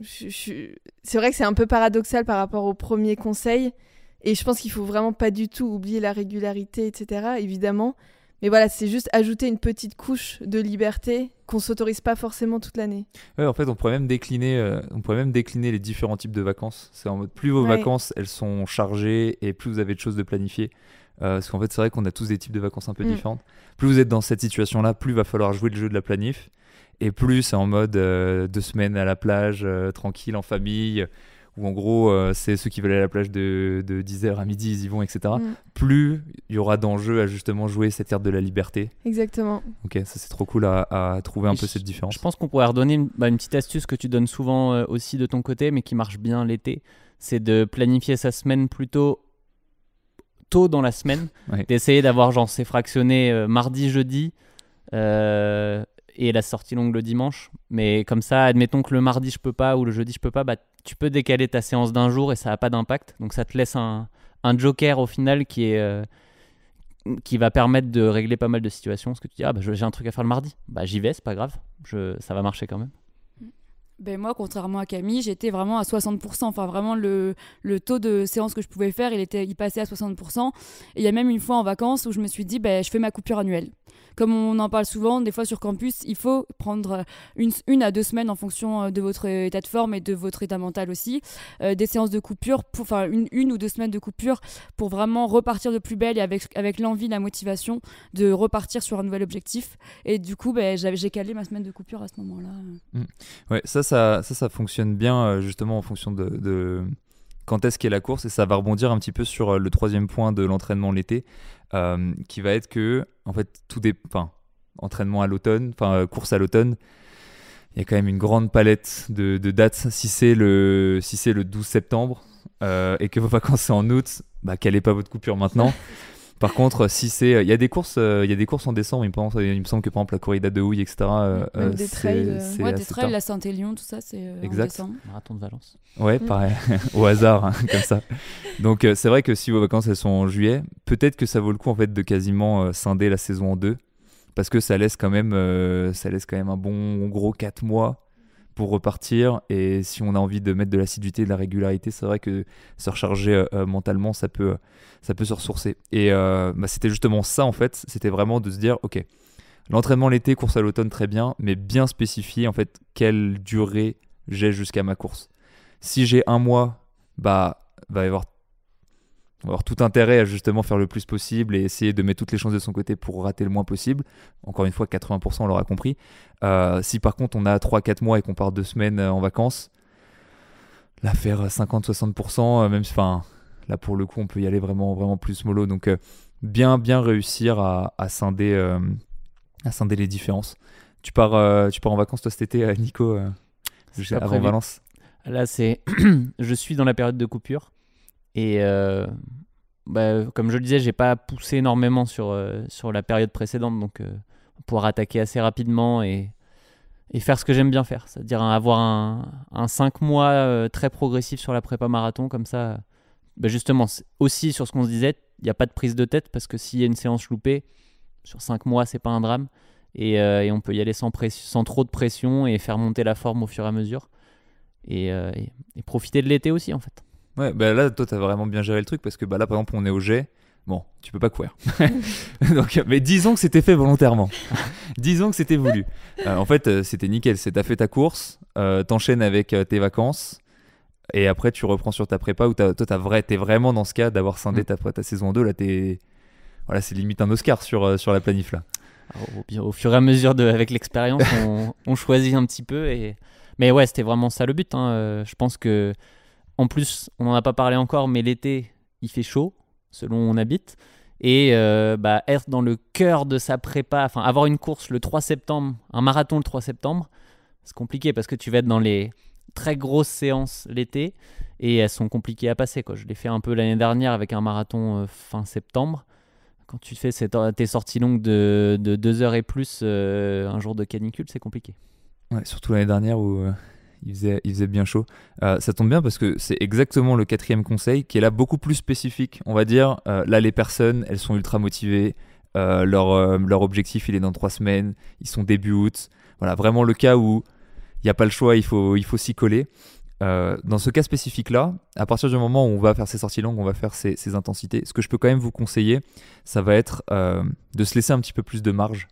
C'est vrai que c'est un peu paradoxal par rapport au premier conseil. Et je pense qu'il faut vraiment pas du tout oublier la régularité, etc. Évidemment. Mais voilà, c'est juste ajouter une petite couche de liberté qu'on s'autorise pas forcément toute l'année. Ouais, en fait, on pourrait même décliner, euh, on pourrait même décliner les différents types de vacances. C'est en mode plus vos vacances elles sont chargées et plus vous avez de choses de planifier. Euh, parce qu'en fait, c'est vrai qu'on a tous des types de vacances un peu mm. différentes. Plus vous êtes dans cette situation-là, plus va falloir jouer le jeu de la planif. Et plus c'est en mode euh, deux semaines à la plage, tranquille en famille où en gros, euh, c'est ceux qui veulent aller à la plage de, 10h à midi, ils y vont, etc. Mm. Plus il y aura d'enjeux à justement jouer cette carte de la liberté. Exactement. Ok, ça c'est trop cool à, trouver un peu cette différence. Je pense qu'on pourrait redonner une, bah, une, petite astuce que tu donnes souvent euh, aussi de ton côté, mais qui marche bien l'été. C'est de planifier sa semaine plutôt tôt dans la semaine. D'essayer d'avoir genre c'est fractionné euh, mardi, jeudi et la sortie longue le dimanche. Mais comme ça, admettons que le mardi je peux pas ou le jeudi je peux pas, bah, tu peux décaler ta séance d'un jour et ça n'a pas d'impact. Donc ça te laisse un, un, joker au final qui est euh, qui va permettre de régler pas mal de situations. Parce que tu dis ah bah, j'ai un truc à faire le mardi, bah j'y vais, c'est pas grave, ça va marcher quand même. Ben moi, contrairement à Camille, j'étais vraiment à 60%. Enfin, vraiment, le, le, taux de séance que je pouvais faire, il, était, il passait à 60%. Et il y a même une fois en vacances où je me suis dit, ben, je fais ma coupure annuelle. Comme on en parle souvent, des fois sur campus, il faut prendre une, une à deux semaines en fonction de votre état de forme et de votre état mental aussi, des séances de coupure, enfin une, ou deux semaines de coupure pour vraiment repartir de plus belle et avec, avec l'envie, la motivation de repartir sur un nouvel objectif. Et du coup, ben, j'ai calé ma semaine de coupure à ce moment-là. Mmh. Ouais, ça, ça, ça, fonctionne bien justement en fonction de, de quand est-ce qu'est la course et ça va rebondir un petit peu sur euh, le troisième point de l'entraînement l'été euh, qui va être que en fait tout enfin entraînement à l'automne enfin euh, course à l'automne il y a quand même une grande palette de, dates. Si c'est le si le 12 septembre et que vos vacances c'est en août bah quelle est pas votre coupure maintenant Par contre, si c'est, il y a des courses, il y a des courses en décembre. Il me, semble, il me semble que par exemple la corrida de houille, etc. des trails, ouais, des trails, la Saint-Élion, tout ça, c'est en décembre. Marathon de Valence. Ouais, mm. pareil, au hasard, hein, comme ça. Donc c'est vrai que si vos vacances elles sont en juillet, peut-être que ça vaut le coup en fait de quasiment scinder la saison en deux, parce que ça laisse quand même, ça laisse quand même un bon gros 4 mois repartir. Et si on a envie de mettre de l'assiduité, de la régularité, c'est vrai que se recharger euh, euh, mentalement, ça peut, ça peut se ressourcer. Et euh, bah, c'était justement ça, en fait. C'était vraiment de se dire, OK, l'entraînement l'été, course à l'automne, très bien, mais bien spécifier, en fait, quelle durée j'ai jusqu'à ma course. Si j'ai un mois, bah, va y avoir avoir tout intérêt à justement faire le plus possible et essayer de mettre toutes les chances de son côté pour rater le moins possible. Encore une fois, 80% on l'aura compris. Euh, si par contre on a 3-4 mois et qu'on part deux semaines euh, en vacances, là faire 50-60%, euh, même enfin là pour le coup on peut y aller vraiment vraiment plus mollo. Donc bien bien réussir à, à scinder à scinder les différences. Tu pars tu pars en vacances toi cet été, Nico, avant Valence? Là c'est je suis dans la période de coupure. Et euh, bah, comme je le disais, j'ai pas poussé énormément sur, euh, sur la période précédente, donc euh, pouvoir attaquer assez rapidement et, et faire ce que j'aime bien faire, c'est-à-dire avoir un, un 5 mois très progressif sur la prépa marathon, comme ça, bah, justement, aussi sur ce qu'on se disait, il n'y a pas de prise de tête, parce que s'il y a une séance loupée, sur 5 mois, c'est pas un drame, et, et, on peut y aller sans, sans trop de pression et faire monter la forme au fur et à mesure, et, et profiter de l'été aussi, en fait. Ouais, bah là, toi, t'as vraiment bien géré le truc parce que bah, là, par exemple, on est au jet. Bon, tu peux pas courir. Donc, mais disons que c'était fait volontairement. disons que c'était voulu. Euh, en fait, euh, c'était nickel. C'est t'as fait ta course, euh, t'enchaînes avec tes vacances, et après tu reprends sur ta prépa où toi, t'as vrai, t'es vraiment dans ce cas d'avoir scindé mm. ta, ta saison 2. Là, t'es, voilà, c'est limite un Oscar sur, sur la planif là. au, au, fur et à mesure de, avec l'expérience, on, on, choisit un petit peu. Et... Mais ouais, c'était vraiment ça le but. Hein. je pense que en plus, on n'en a pas parlé encore, mais l'été, il fait chaud, selon où on habite. Et euh, bah, être dans le cœur de sa prépa, enfin avoir une course le 3 septembre, un marathon le 3 septembre, c'est compliqué parce que tu vas être dans les très grosses séances l'été et elles sont compliquées à passer. Je l'ai fait un peu l'année dernière avec un marathon euh, fin septembre. Quand tu fais tes sorties longues de, de deux heures et plus euh, un jour de canicule, c'est compliqué. Ouais, surtout l'année dernière où il faisait, bien chaud. Euh, ça tombe bien parce que c'est exactement le quatrième conseil qui est là beaucoup plus spécifique. On va dire, euh, là les personnes, elles sont ultra motivées. Euh, leur, objectif, il est dans trois semaines. Ils sont début août. Voilà, vraiment le cas où il n'y a pas le choix, il faut, il faut s'y coller. dans ce cas spécifique-là, à partir du moment où on va faire ces sorties longues, on va faire ces intensités, ce que je peux quand même vous conseiller, ça va être de se laisser un petit peu plus de marge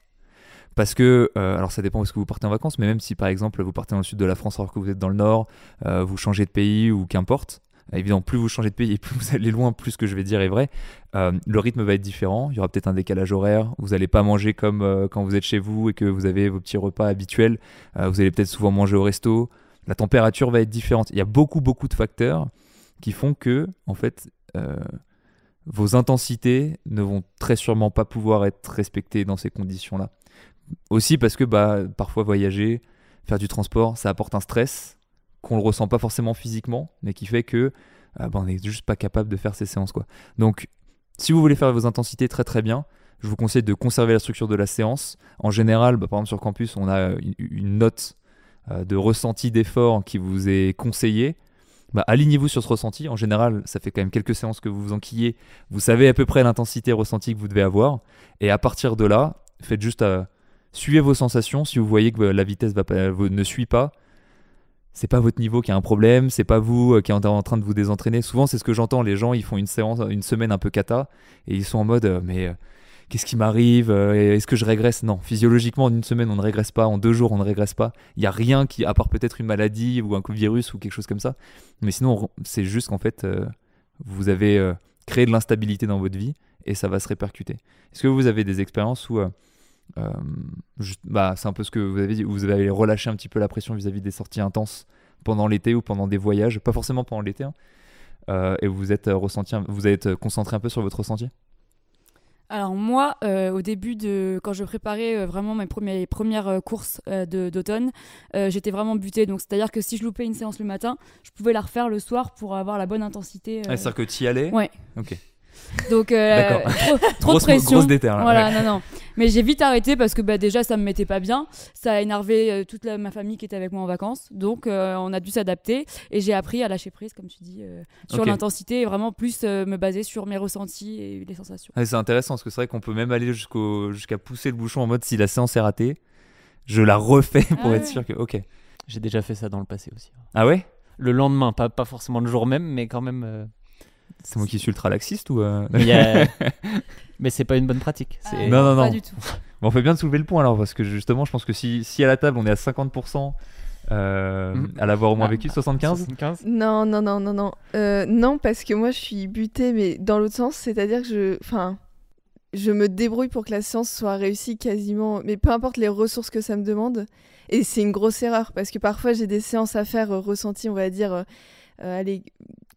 parce que, euh, alors ça dépend où est-ce que vous partez en vacances, mais même si par exemple vous partez dans le sud de la France alors que vous êtes dans le nord, euh, vous changez de pays ou qu'importe, évidemment plus vous changez de pays et plus vous allez loin, plus ce que je vais dire est vrai, euh, le rythme va être différent, il y aura peut-être un décalage horaire, vous n'allez pas manger comme quand vous êtes chez vous et que vous avez vos petits repas habituels, vous allez peut-être souvent manger au resto, la température va être différente, il y a beaucoup beaucoup de facteurs qui font que, en fait, vos intensités ne vont très sûrement pas pouvoir être respectées dans ces conditions-là. Aussi parce que bah, parfois voyager, faire du transport, ça apporte un stress qu'on ne ressent pas forcément physiquement, mais qui fait que euh, bah, on n'est juste pas capable de faire ces séances. Quoi. Donc, si vous voulez faire vos intensités très très bien, je vous conseille de conserver la structure de la séance. En général, bah, par exemple sur campus, on a une, note euh, de ressenti d'effort qui vous est conseillée. Bah, alignez-vous sur ce ressenti. En général, ça fait quand même quelques séances que vous vous enquillez. Vous savez à peu près l'intensité ressentie que vous devez avoir. Et à partir de là, faites juste euh, Suivez vos sensations. Si vous voyez que la vitesse va ne suit pas, c'est pas votre niveau qui a un problème, c'est pas vous euh, qui êtes en train de vous désentraîner. Souvent, c'est ce que j'entends. Les gens, ils font une séance, une semaine un peu cata, et ils sont en mode, euh, mais euh, qu'est-ce qui m'arrive euh, Est-ce que je régresse? Non, physiologiquement, en une semaine, on ne régresse pas. En deux jours, on ne régresse pas. Il n'y a rien qui, à part peut-être une maladie ou un virus ou quelque chose comme ça. Mais sinon, c'est juste qu'en fait, euh, vous avez euh, créé de l'instabilité dans votre vie et ça va se répercuter. Est-ce que vous avez des expériences où bah, c'est un peu ce que vous avez dit, vous avez relâché un petit peu la pression vis-à-vis des sorties intenses pendant l'été ou pendant des voyages, pas forcément pendant l'été, hein, et vous êtes ressenti, vous êtes concentré un peu sur votre ressenti? Alors moi, euh, au début de quand je préparais euh, vraiment mes, premières, premières euh, courses d'automne, j'étais vraiment butée. Donc c'est-à-dire que si je loupais une séance le matin, je pouvais la refaire le soir pour avoir la bonne intensité. Ah, c'est-à-dire que tu y allais? Ouais. Ok. Donc, euh, trop, de pression. Grosse déterre, là, voilà, non, non. Mais j'ai vite arrêté parce que bah, déjà, ça me mettait pas bien. Ça a énervé euh, toute ma famille qui était avec moi en vacances. Donc, euh, on a dû s'adapter. Et j'ai appris à lâcher prise, comme tu dis, sur l'intensité et vraiment plus me baser sur mes ressentis et les sensations. c'est intéressant parce que c'est vrai qu'on peut même aller jusqu'à pousser le bouchon en mode si la séance est ratée, je la refais pour être sûr que. Ok. J'ai déjà fait ça dans le passé aussi. Ah ouais? Le lendemain, pas, pas forcément le jour même, mais quand même. C'est moi qui suis ultra laxiste ou euh... Mais, c'est pas une bonne pratique. Ah, non, non, non. Pas du tout. on fait bien de soulever le point alors parce que justement, je pense que si, si à la table on est à 50%. Euh, mm. à l'avoir au moins ah, vécu 75 Non, non, non, non, non. Euh, non, parce que moi je suis butée, mais dans l'autre sens, c'est-à-dire que je. Enfin, je me débrouille pour que la séance soit réussie quasiment, mais peu importe les ressources que ça me demande. Et c'est une grosse erreur parce que parfois j'ai des séances à faire euh, ressenties, on va dire, euh, allez,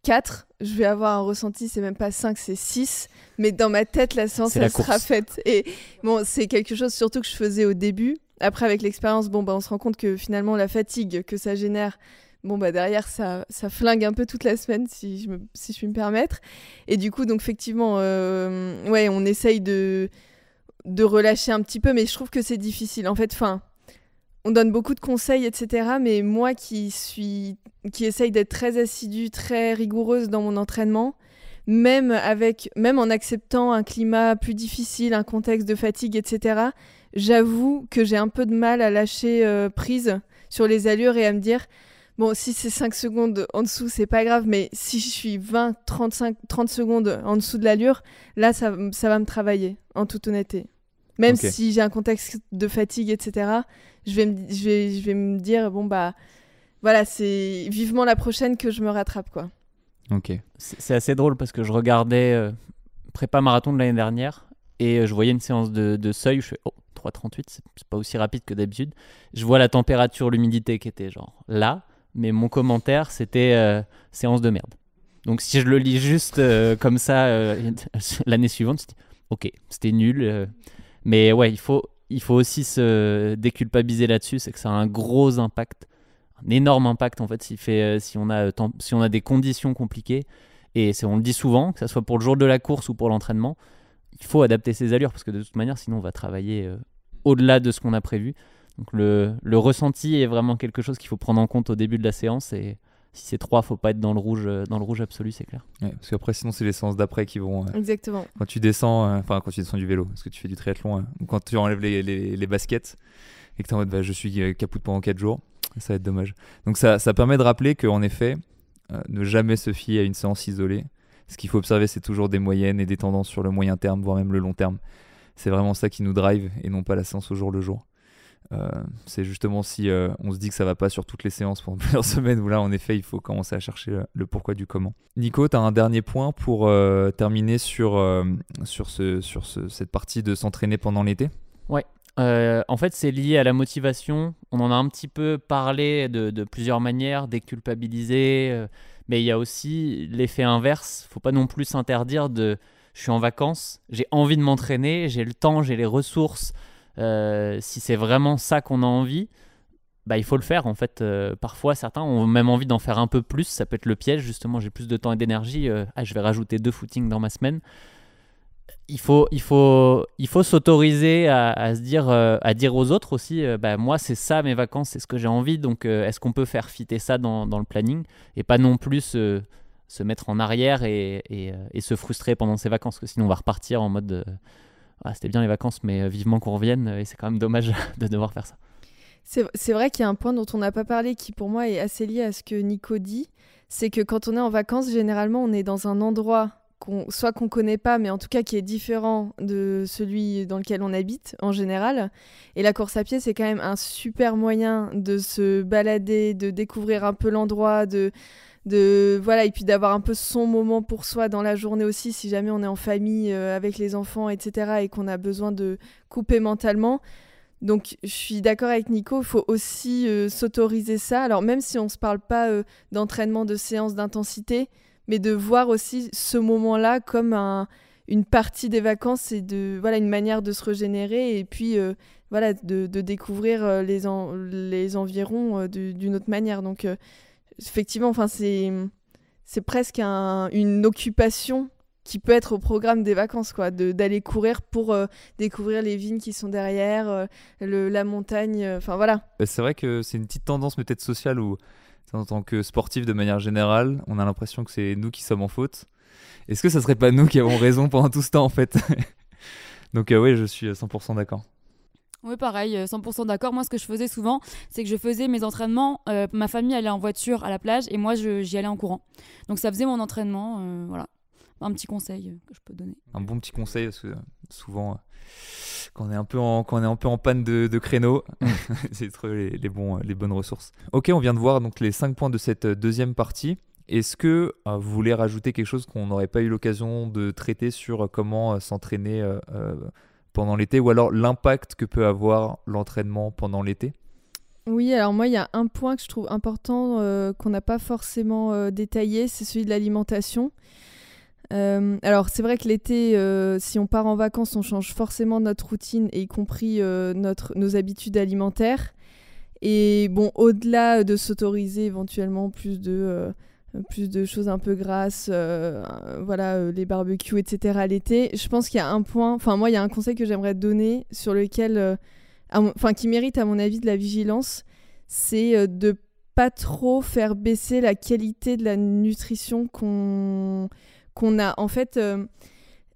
4, je vais avoir un ressenti, c'est même pas 5, c'est 6. Mais dans ma tête, la séance, elle sera faite. Et bon, c'est quelque chose surtout que je faisais au début. Après, avec l'expérience, bon, bah, on se rend compte que finalement, la fatigue que ça génère, bon, bah, derrière, ça, ça flingue un peu toute la semaine, si je, me, si je puis me permettre. Et du coup, donc, effectivement, euh, ouais, on essaye de, de relâcher un petit peu, mais je trouve que c'est difficile. En fait, fin, on donne beaucoup de conseils, etc. Mais moi qui suis, qui essaye d'être très assidue, très rigoureuse dans mon entraînement, même avec, même en acceptant un climat plus difficile, un contexte de fatigue, etc. J'avoue que j'ai un peu de mal à lâcher euh, prise sur les allures et à me dire, bon, si c'est 5 secondes en dessous, c'est pas grave, mais si je suis 20, 35, 30 secondes en dessous de l'allure, là, ça, ça va me travailler, en toute honnêteté. Même si j'ai un contexte de fatigue, etc., je vais, me, je, vais, je vais me dire, bon, bah, voilà, c'est vivement la prochaine que je me rattrape, quoi. Ok. C'est assez drôle parce que je regardais euh, prépa marathon de l'année dernière et euh, je voyais une séance de, de seuil. Je fais, oh, 3,38, c'est pas aussi rapide que d'habitude. Je vois la température, l'humidité qui était genre là, mais mon commentaire, c'était euh, séance de merde. Donc si je le lis juste comme ça l'année suivante, ok, c'était nul. Mais ouais, il faut, il faut aussi se déculpabiliser là-dessus, c'est que ça a un gros impact, un énorme impact en fait euh, si, on, a, si on a des conditions compliquées. Et on le dit souvent, que ce soit pour le jour de la course ou pour l'entraînement, il faut adapter ses allures parce que de toute manière, sinon on va travailler euh, au-delà de ce qu'on a prévu. Donc le, le, ressenti est vraiment quelque chose qu'il faut prendre en compte au début de la séance et, si c'est 3, faut pas être dans le rouge, euh, dans le rouge absolu, c'est clair. parce qu'après, sinon, c'est les séances d'après qui vont. Euh, Exactement. Quand tu descends, euh, enfin, quand tu descends du vélo, parce que tu fais du triathlon, hein, ou quand tu enlèves les, les, baskets et que tu es en mode bah, je suis capoute pendant 4 jours, ça va être dommage. Donc, ça, ça permet de rappeler qu'en effet, ne jamais se fier à une séance isolée. Ce qu'il faut observer, c'est toujours des moyennes et des tendances sur le moyen terme, voire même le long terme. C'est vraiment ça qui nous drive et non pas la séance au jour le jour. Euh, c'est justement si euh, on se dit que ça va pas sur toutes les séances pendant plusieurs semaines, où là, en effet, il faut commencer à chercher le, pourquoi du comment. Nico, tu as un dernier point pour euh, terminer sur, sur, ce, sur cette partie de s'entraîner pendant l'été? Ouais. en fait, c'est lié à la motivation. On en a un petit peu parlé de, de plusieurs manières, déculpabiliser, mais il y a aussi l'effet inverse. Faut pas non plus s'interdire de je suis en vacances, j'ai envie de m'entraîner, j'ai le temps, j'ai les ressources, euh, si c'est vraiment ça qu'on a envie, bah, il faut le faire en fait. Euh, parfois, certains ont même envie d'en faire un peu plus. Ça peut être le piège, justement. J'ai plus de temps et d'énergie. Euh, ah, je vais rajouter deux footings dans ma semaine. Il faut, il faut, il faut s'autoriser à, se dire, à dire aux autres aussi. bah, moi, c'est ça mes vacances, c'est ce que j'ai envie. Donc, est-ce qu'on peut faire fitter ça dans, le planning et pas non plus se mettre en arrière et, et, et, se frustrer pendant ses vacances, que sinon on va repartir en mode ah, c'était bien les vacances, mais euh, vivement qu'on revienne, euh, et c'est quand même dommage de devoir faire ça. C'est vrai qu'il y a un point dont on n'a pas parlé qui pour moi est assez lié à ce que Nico dit, c'est que quand on est en vacances, généralement on est dans un endroit qu'on soit qu'on connaît pas, mais en tout cas qui est différent de celui dans lequel on habite en général. Et la course à pied, c'est quand même un super moyen de se balader, de découvrir un peu l'endroit, de de voilà et puis d'avoir un peu son moment pour soi dans la journée aussi si jamais on est en famille euh, avec les enfants etc et qu'on a besoin de couper mentalement. Donc je suis d'accord avec Nico il faut aussi euh, s'autoriser ça. Alors même si on se parle pas euh, d'entraînement de séance d'intensité mais de voir aussi ce moment là comme un, une partie des vacances et de voilà une manière de se régénérer et puis voilà de, découvrir les, les environs d'une autre manière. Donc effectivement, enfin, c'est, c'est presque une occupation qui peut être au programme des vacances, quoi, d'aller courir pour euh, découvrir les vignes qui sont derrière, euh, le, la montagne, euh, enfin voilà. Bah, c'est vrai que c'est une petite tendance peut-être sociale où, en tant que sportif de manière générale, on a l'impression que c'est nous qui sommes en faute. Est-ce que ça serait pas nous qui avons raison pendant tout ce temps en fait? Donc oui, je suis 100% d'accord. Oui, pareil, 100% euh, d'accord. Moi, ce que je faisais souvent, c'est que je faisais mes entraînements. Euh, ma famille allait en voiture à la plage et moi, j'y allais en courant. Donc, ça faisait mon entraînement. Euh, voilà. Un petit conseil que je peux donner. Un bon petit conseil, parce que souvent, quand on est un peu en, quand on est un peu en panne de, de créneau, c'est trouver les, les, bons, les bonnes ressources. Ok, on vient de voir donc les 5 points de cette deuxième partie. Est-ce que vous voulez rajouter quelque chose qu'on n'aurait pas eu l'occasion de traiter sur comment s'entraîner pendant l'été ou alors l'impact que peut avoir l'entraînement pendant l'été? Oui, alors moi, il y a un point que je trouve important euh, qu'on n'a pas forcément euh, détaillé, c'est celui de l'alimentation. Euh, alors c'est vrai que l'été, si on part en vacances, on change forcément notre routine, y compris notre, nos habitudes alimentaires. Et bon, au-delà de s'autoriser éventuellement plus de plus de choses un peu grasses, euh, voilà, euh, les barbecues, etc. à l'été. Je pense qu'il y a un point, enfin moi il y a un conseil que j'aimerais donner sur lequel, euh, enfin qui mérite à mon avis de la vigilance, c'est de pas trop faire baisser la qualité de la nutrition qu'on qu'on a. En fait,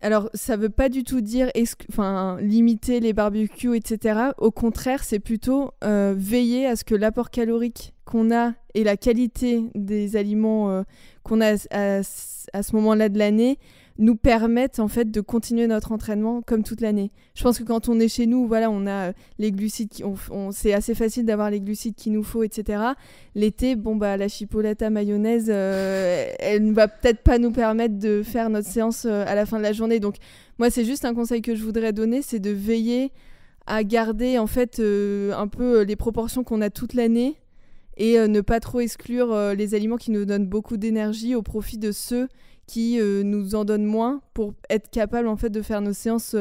alors ça veut pas du tout dire enfin limiter les barbecues, etc. Au contraire, c'est plutôt veiller à ce que l'apport calorique qu'on a et la qualité des aliments euh, qu'on a à, ce moment-là de l'année nous permettent en fait de continuer notre entraînement comme toute l'année. Je pense que quand on est chez nous, voilà, on a euh, les glucides, qui, c'est assez facile d'avoir les glucides qu'il nous faut, etc. L'été, bon bah la chipolata mayonnaise, euh, elle ne va peut-être pas nous permettre de faire notre séance à la fin de la journée. Donc moi, c'est juste un conseil que je voudrais donner, c'est de veiller à garder en fait un peu les proportions qu'on a toute l'année et euh, ne pas trop exclure euh, les aliments qui nous donnent beaucoup d'énergie au profit de ceux qui euh, nous en donnent moins pour être capable en fait de faire nos séances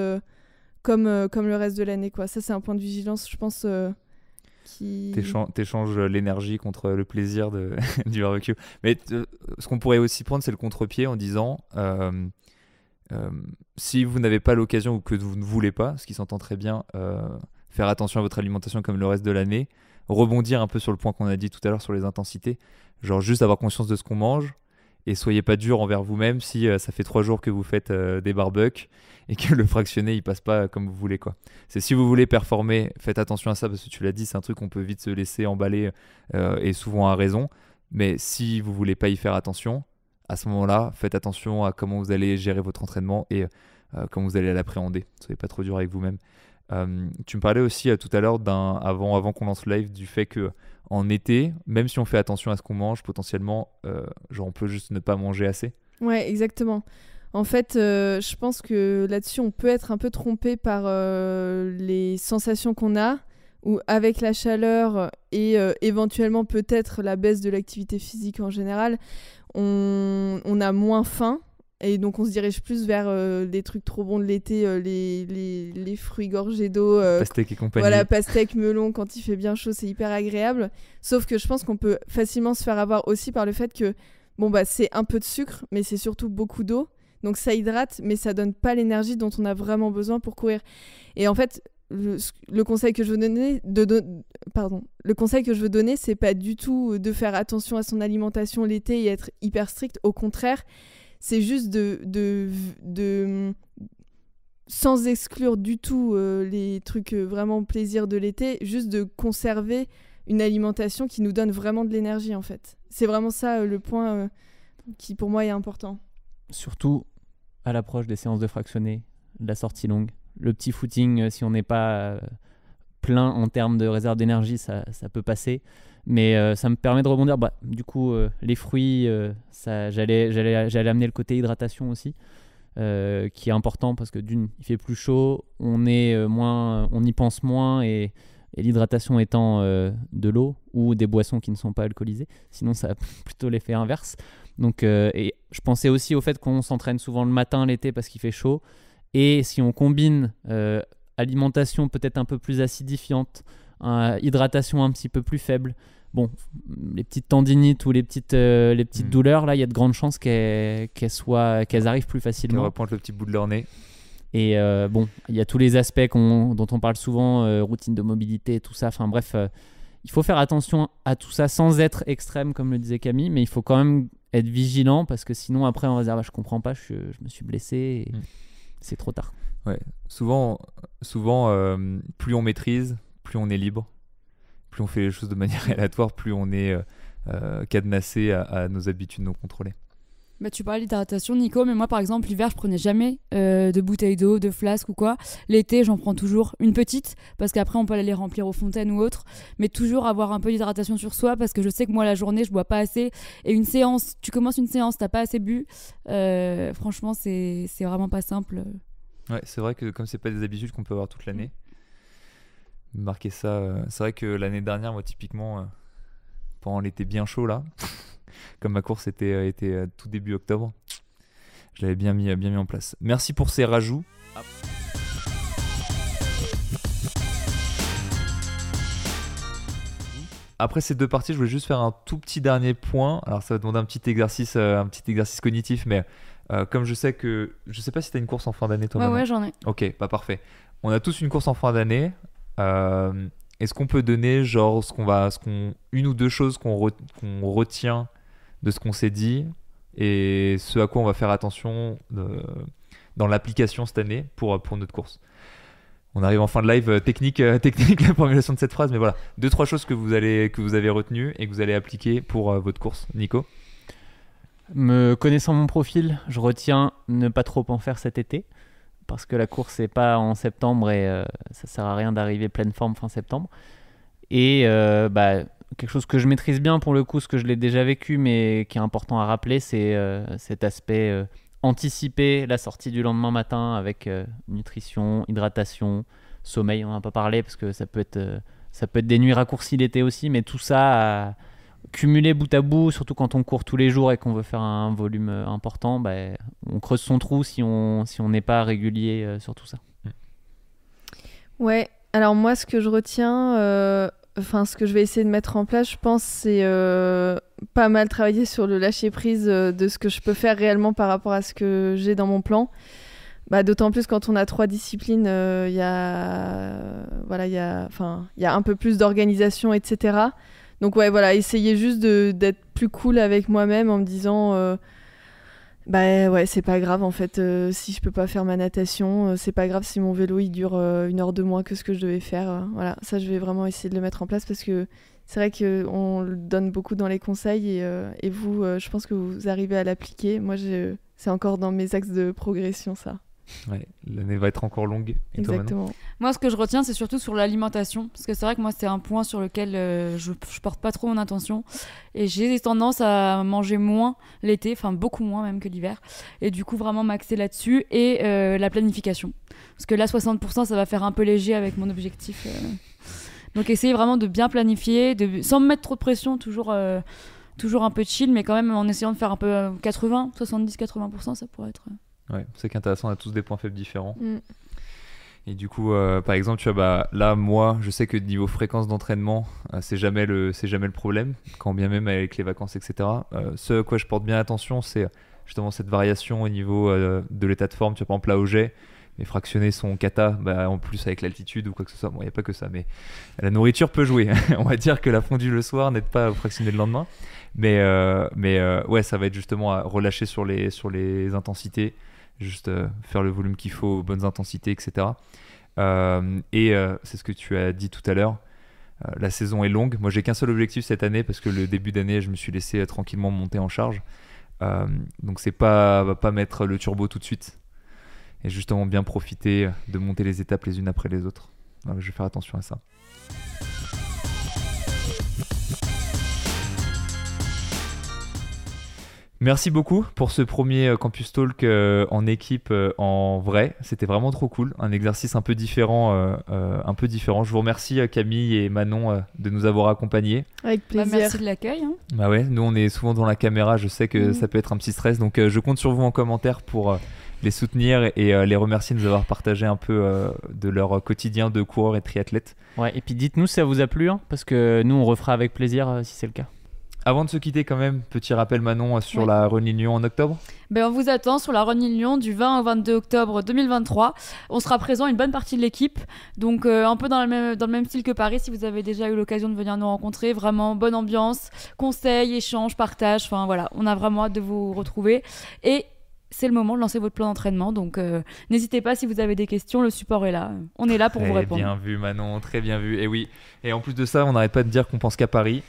comme, comme le reste de l'année quoi. Ça c'est un point de vigilance je pense qui t'échanges l'énergie contre le plaisir du barbecue. Mais ce qu'on pourrait aussi prendre c'est le contre-pied en disant si vous n'avez pas l'occasion ou que vous ne voulez pas, ce qui s'entend très bien, faire attention à votre alimentation comme le reste de l'année, rebondir un peu sur le point qu'on a dit tout à l'heure sur les intensités. Genre juste avoir conscience de ce qu'on mange et soyez pas dur envers vous-même si euh, ça fait trois jours que vous faites euh, des barbecues et que le fractionné il passe pas comme vous voulez quoi. C'est si vous voulez performer, faites attention à ça parce que tu l'as dit, c'est un truc qu'on peut vite se laisser emballer euh, et souvent à raison. Mais si vous voulez pas y faire attention, à ce moment-là, faites attention à comment vous allez gérer votre entraînement et comment vous allez l'appréhender. Soyez pas trop dur avec vous-même. Euh, tu me parlais aussi euh, tout à l'heure, avant, avant qu'on lance live, du fait que en été, même si on fait attention à ce qu'on mange, potentiellement, euh, genre on peut juste ne pas manger assez. Ouais, exactement. En fait, je pense que là-dessus, on peut être un peu trompé par les sensations qu'on a, ou avec la chaleur et éventuellement peut-être la baisse de l'activité physique en général, on, on a moins faim et donc on se dirige plus vers euh, des trucs trop bons de l'été, euh, les, les, les, fruits gorgés d'eau. Euh, pastèque et compagnie. Voilà, pastèque, melon, quand il fait bien chaud, c'est hyper agréable. Sauf que je pense qu'on peut facilement se faire avoir aussi par le fait que, bon, bah c'est un peu de sucre, mais c'est surtout beaucoup d'eau. Donc ça hydrate, mais ça donne pas l'énergie dont on a vraiment besoin pour courir. Et en fait, le, le conseil que je veux donner, de, pardon, le conseil que je veux donner, c'est pas du tout de faire attention à son alimentation l'été et être hyper strict. Au contraire, c'est juste de, de, de, sans exclure du tout euh, les trucs euh, vraiment plaisir de l'été, juste de conserver une alimentation qui nous donne vraiment de l'énergie en fait. C'est vraiment ça euh, le point qui pour moi est important. Surtout, à l'approche des séances de fractionné, de la sortie longue. Le petit footing, si on n'est pas plein en termes de réserve d'énergie, ça, peut passer. Mais euh, ça me permet de rebondir. Bah, du coup, euh, les fruits, euh, j'allais, amener le côté hydratation aussi, qui est important parce que d'une, il fait plus chaud, on est moins, on y pense moins et, l'hydratation étant de l'eau ou des boissons qui ne sont pas alcoolisées. Sinon, ça a plutôt l'effet inverse. Donc, et je pensais aussi au fait qu'on s'entraîne souvent le matin l'été parce qu'il fait chaud. Et si on combine alimentation peut-être un peu plus acidifiante, euh, hydratation un petit peu plus faible, bon, les petites tendinites ou les petites, euh, les petites Mm. douleurs, là, il y a de grandes chances qu'elles qu'elles soient, qu'elles arrivent plus facilement. repointe le petit bout de leur nez. Et euh, bon, il y a tous les aspects dont on parle souvent, euh, routine de mobilité, tout ça. Enfin bref, il faut faire attention à tout ça sans être extrême, comme le disait Camille, mais il faut quand même être vigilant parce que sinon après on va se dire ah, bah, je comprends pas, je, je me suis blessé et Mm. c'est trop tard. Souvent, souvent euh, plus on maîtrise, plus on est libre. Plus on fait les choses de manière aléatoire, plus on est euh, euh, cadenassé à, nos habitudes non contrôlées. Bah, tu parlais d'hydratation, Nico, mais moi, par exemple, l'hiver, je prenais jamais de bouteille d'eau, de flasque ou quoi. L'été, j'en prends toujours une petite, parce qu'après, on peut aller les remplir aux fontaines ou autre. Mais toujours avoir un peu d'hydratation sur soi, parce que je sais que moi, la journée, je bois pas assez. Et une séance, tu commences une séance, t'as pas assez bu. franchement, c'est vraiment pas simple. Ouais, c'est vrai que comme c'est pas des habitudes qu'on peut avoir toute l'année, marquer ça. euh, c'est vrai que l'année dernière, moi, typiquement, euh, pendant l'été bien chaud là, comme ma course était, euh, était tout début octobre, je l'avais bien mis, bien mis en place. Merci pour ces rajouts. Après ces deux parties, je voulais juste faire un tout petit dernier point. Alors ça va demander un petit exercice, euh, un petit exercice cognitif, mais euh, comme je sais que, je sais pas si tu as une course en fin d'année toi. Ouais, ouais, j'en ai. Ok, pas parfait. On a tous une course en fin d'année. Euh, Est-ce qu'on peut donner genre ce qu'on va, ce qu'on, une ou deux choses qu'on re- qu'on retient de ce qu'on s'est dit et ce à quoi on va faire attention euh, dans l'application cette année pour pour notre course? On arrive en fin de live technique, euh, technique la formulation de cette phrase, mais voilà, deux trois choses que vous allez que vous avez retenues et que vous allez appliquer pour euh, votre course. Nico? Me connaissant mon profil, je retiens ne pas trop en faire cet été parce que la course n'est pas en septembre et euh, ça sert à rien d'arriver pleine forme fin septembre. Et euh, bah, quelque chose que je maîtrise bien pour le coup, ce que je l'ai déjà vécu mais qui est important à rappeler, c'est euh, cet aspect euh, anticiper la sortie du lendemain matin avec nutrition, hydratation, sommeil. On n'en a pas parlé parce que ça peut être ça peut être des nuits raccourcies l'été aussi, mais tout ça cumulé bout à bout, surtout quand on court tous les jours et qu'on veut faire un volume euh, important, bah, on creuse son trou si on si on n'est pas régulier euh, sur tout ça. Ouais, alors moi, ce que je retiens, euh, ce que je vais essayer de mettre en place, je pense, c'est pas mal travailler sur le lâcher-prise euh, de ce que je peux faire réellement par rapport à ce que j'ai dans mon plan. Bah, D'autant plus quand on a trois disciplines, il y a voilà, il y a, il y a un peu plus d'organisation, etc. Donc ouais, voilà, essayer juste d'être plus cool avec moi-même en me disant, euh, bah ouais, c'est pas grave en fait euh, si je peux pas faire ma natation, euh, c'est pas grave si mon vélo il dure une heure de moins que ce que je devais faire. voilà, ça je vais vraiment essayer de le mettre en place parce que c'est vrai qu'on le donne beaucoup dans les conseils et, et vous, je pense que vous arrivez à l'appliquer. Moi, c'est encore dans mes axes de progression ça. Ouais, l'année va être encore longue. Et toi, Manon Exactement. Moi, ce que je retiens, c'est surtout sur l'alimentation. Parce que c'est vrai que moi, c'est un point sur lequel euh, je, je porte pas trop mon attention. Et j'ai tendance à manger moins l'été, enfin beaucoup moins même que l'hiver. Et du coup, vraiment m'axer là-dessus. Et euh, la planification. Parce que là, 60%, ça va faire un peu léger avec mon objectif. euh. Donc, essayer vraiment de bien planifier, de, sans me mettre trop de pression, toujours, euh, toujours un peu chill, mais quand même en essayant de faire un peu euh, 80, 70-80%, ça pourrait être. Ouais, c'est qu'intéressant, on a tous des points faibles différents. Mm. Et du coup, euh, par exemple, tu vois, bah, là, moi, je sais que niveau fréquence d'entraînement, euh, c'est jamais le, jamais le problème, quand bien même avec les vacances, etc. Euh, ce à quoi je porte bien attention, c'est justement cette variation au niveau de l'état de forme. Tu vois, par exemple, là où j'ai, mes fractionnés sont kata, bah, en plus avec l'altitude ou quoi que ce soit. Bon, il n'y a pas que ça, mais la nourriture peut jouer. on va dire que la fondue le soir n'aide pas fractionné le lendemain. Mais, mais ouais, ça va être justement à relâcher sur les, sur les intensités, juste euh, faire le volume qu'il faut, bonnes intensités, etc. Euh, et euh, c'est ce que tu as dit tout à l'heure. euh, la saison est longue. Moi, j'ai qu'un seul objectif cette année parce que le début d'année, je me suis laissé euh, tranquillement monter en charge. Euh, donc c'est pas pas mettre le turbo tout de suite et justement bien profiter de monter les étapes les unes après les autres. Je vais faire attention à ça. Merci beaucoup pour ce premier euh, Campus Talk euh, en équipe euh, en vrai. C'était vraiment trop cool. Un exercice un peu différent. un peu différent. Je vous remercie Camille et Manon de nous avoir accompagnés. Avec Bah, plaisir. merci de l'accueil. hein. Bah ouais, nous on est souvent dans la caméra. Je sais que Mhm. ça peut être un petit stress. Donc je compte sur vous en commentaire pour les soutenir et euh, les remercier de nous avoir partagé un peu euh, de leur quotidien de coureur et triathlète. Ouais, et puis dites-nous si ça vous a plu, hein, parce que nous on refera avec plaisir euh, si c'est le cas. Avant de se quitter quand même, petit rappel Manon sur Oui. la Run Lyon en octobre. Ben, on vous attend sur la Run Lyon du 20 au 22 octobre 2023. On sera présent une bonne partie de l'équipe, donc euh, un peu dans, la même, dans le même style que Paris. Si vous avez déjà eu l'occasion de venir nous rencontrer, vraiment bonne ambiance, conseils, échanges, partage. Enfin voilà, on a vraiment hâte de vous retrouver. Et c'est le moment de lancer votre plan d'entraînement, donc euh, n'hésitez pas si vous avez des questions, le support est là. On est là pour vous Très répondre. bien vu Manon, très bien vu. Et oui, et en plus de ça, on n'arrête pas de dire qu'on pense qu'à Paris.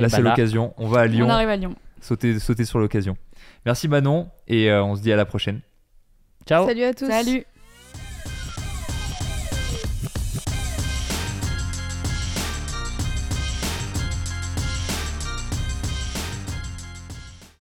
Là bah c'est l'occasion, on va à Lyon, On arrive à Lyon. sauter, sauter sur l'occasion. Merci Manon et euh, on se dit à la prochaine. Ciao Salut à tous. Salut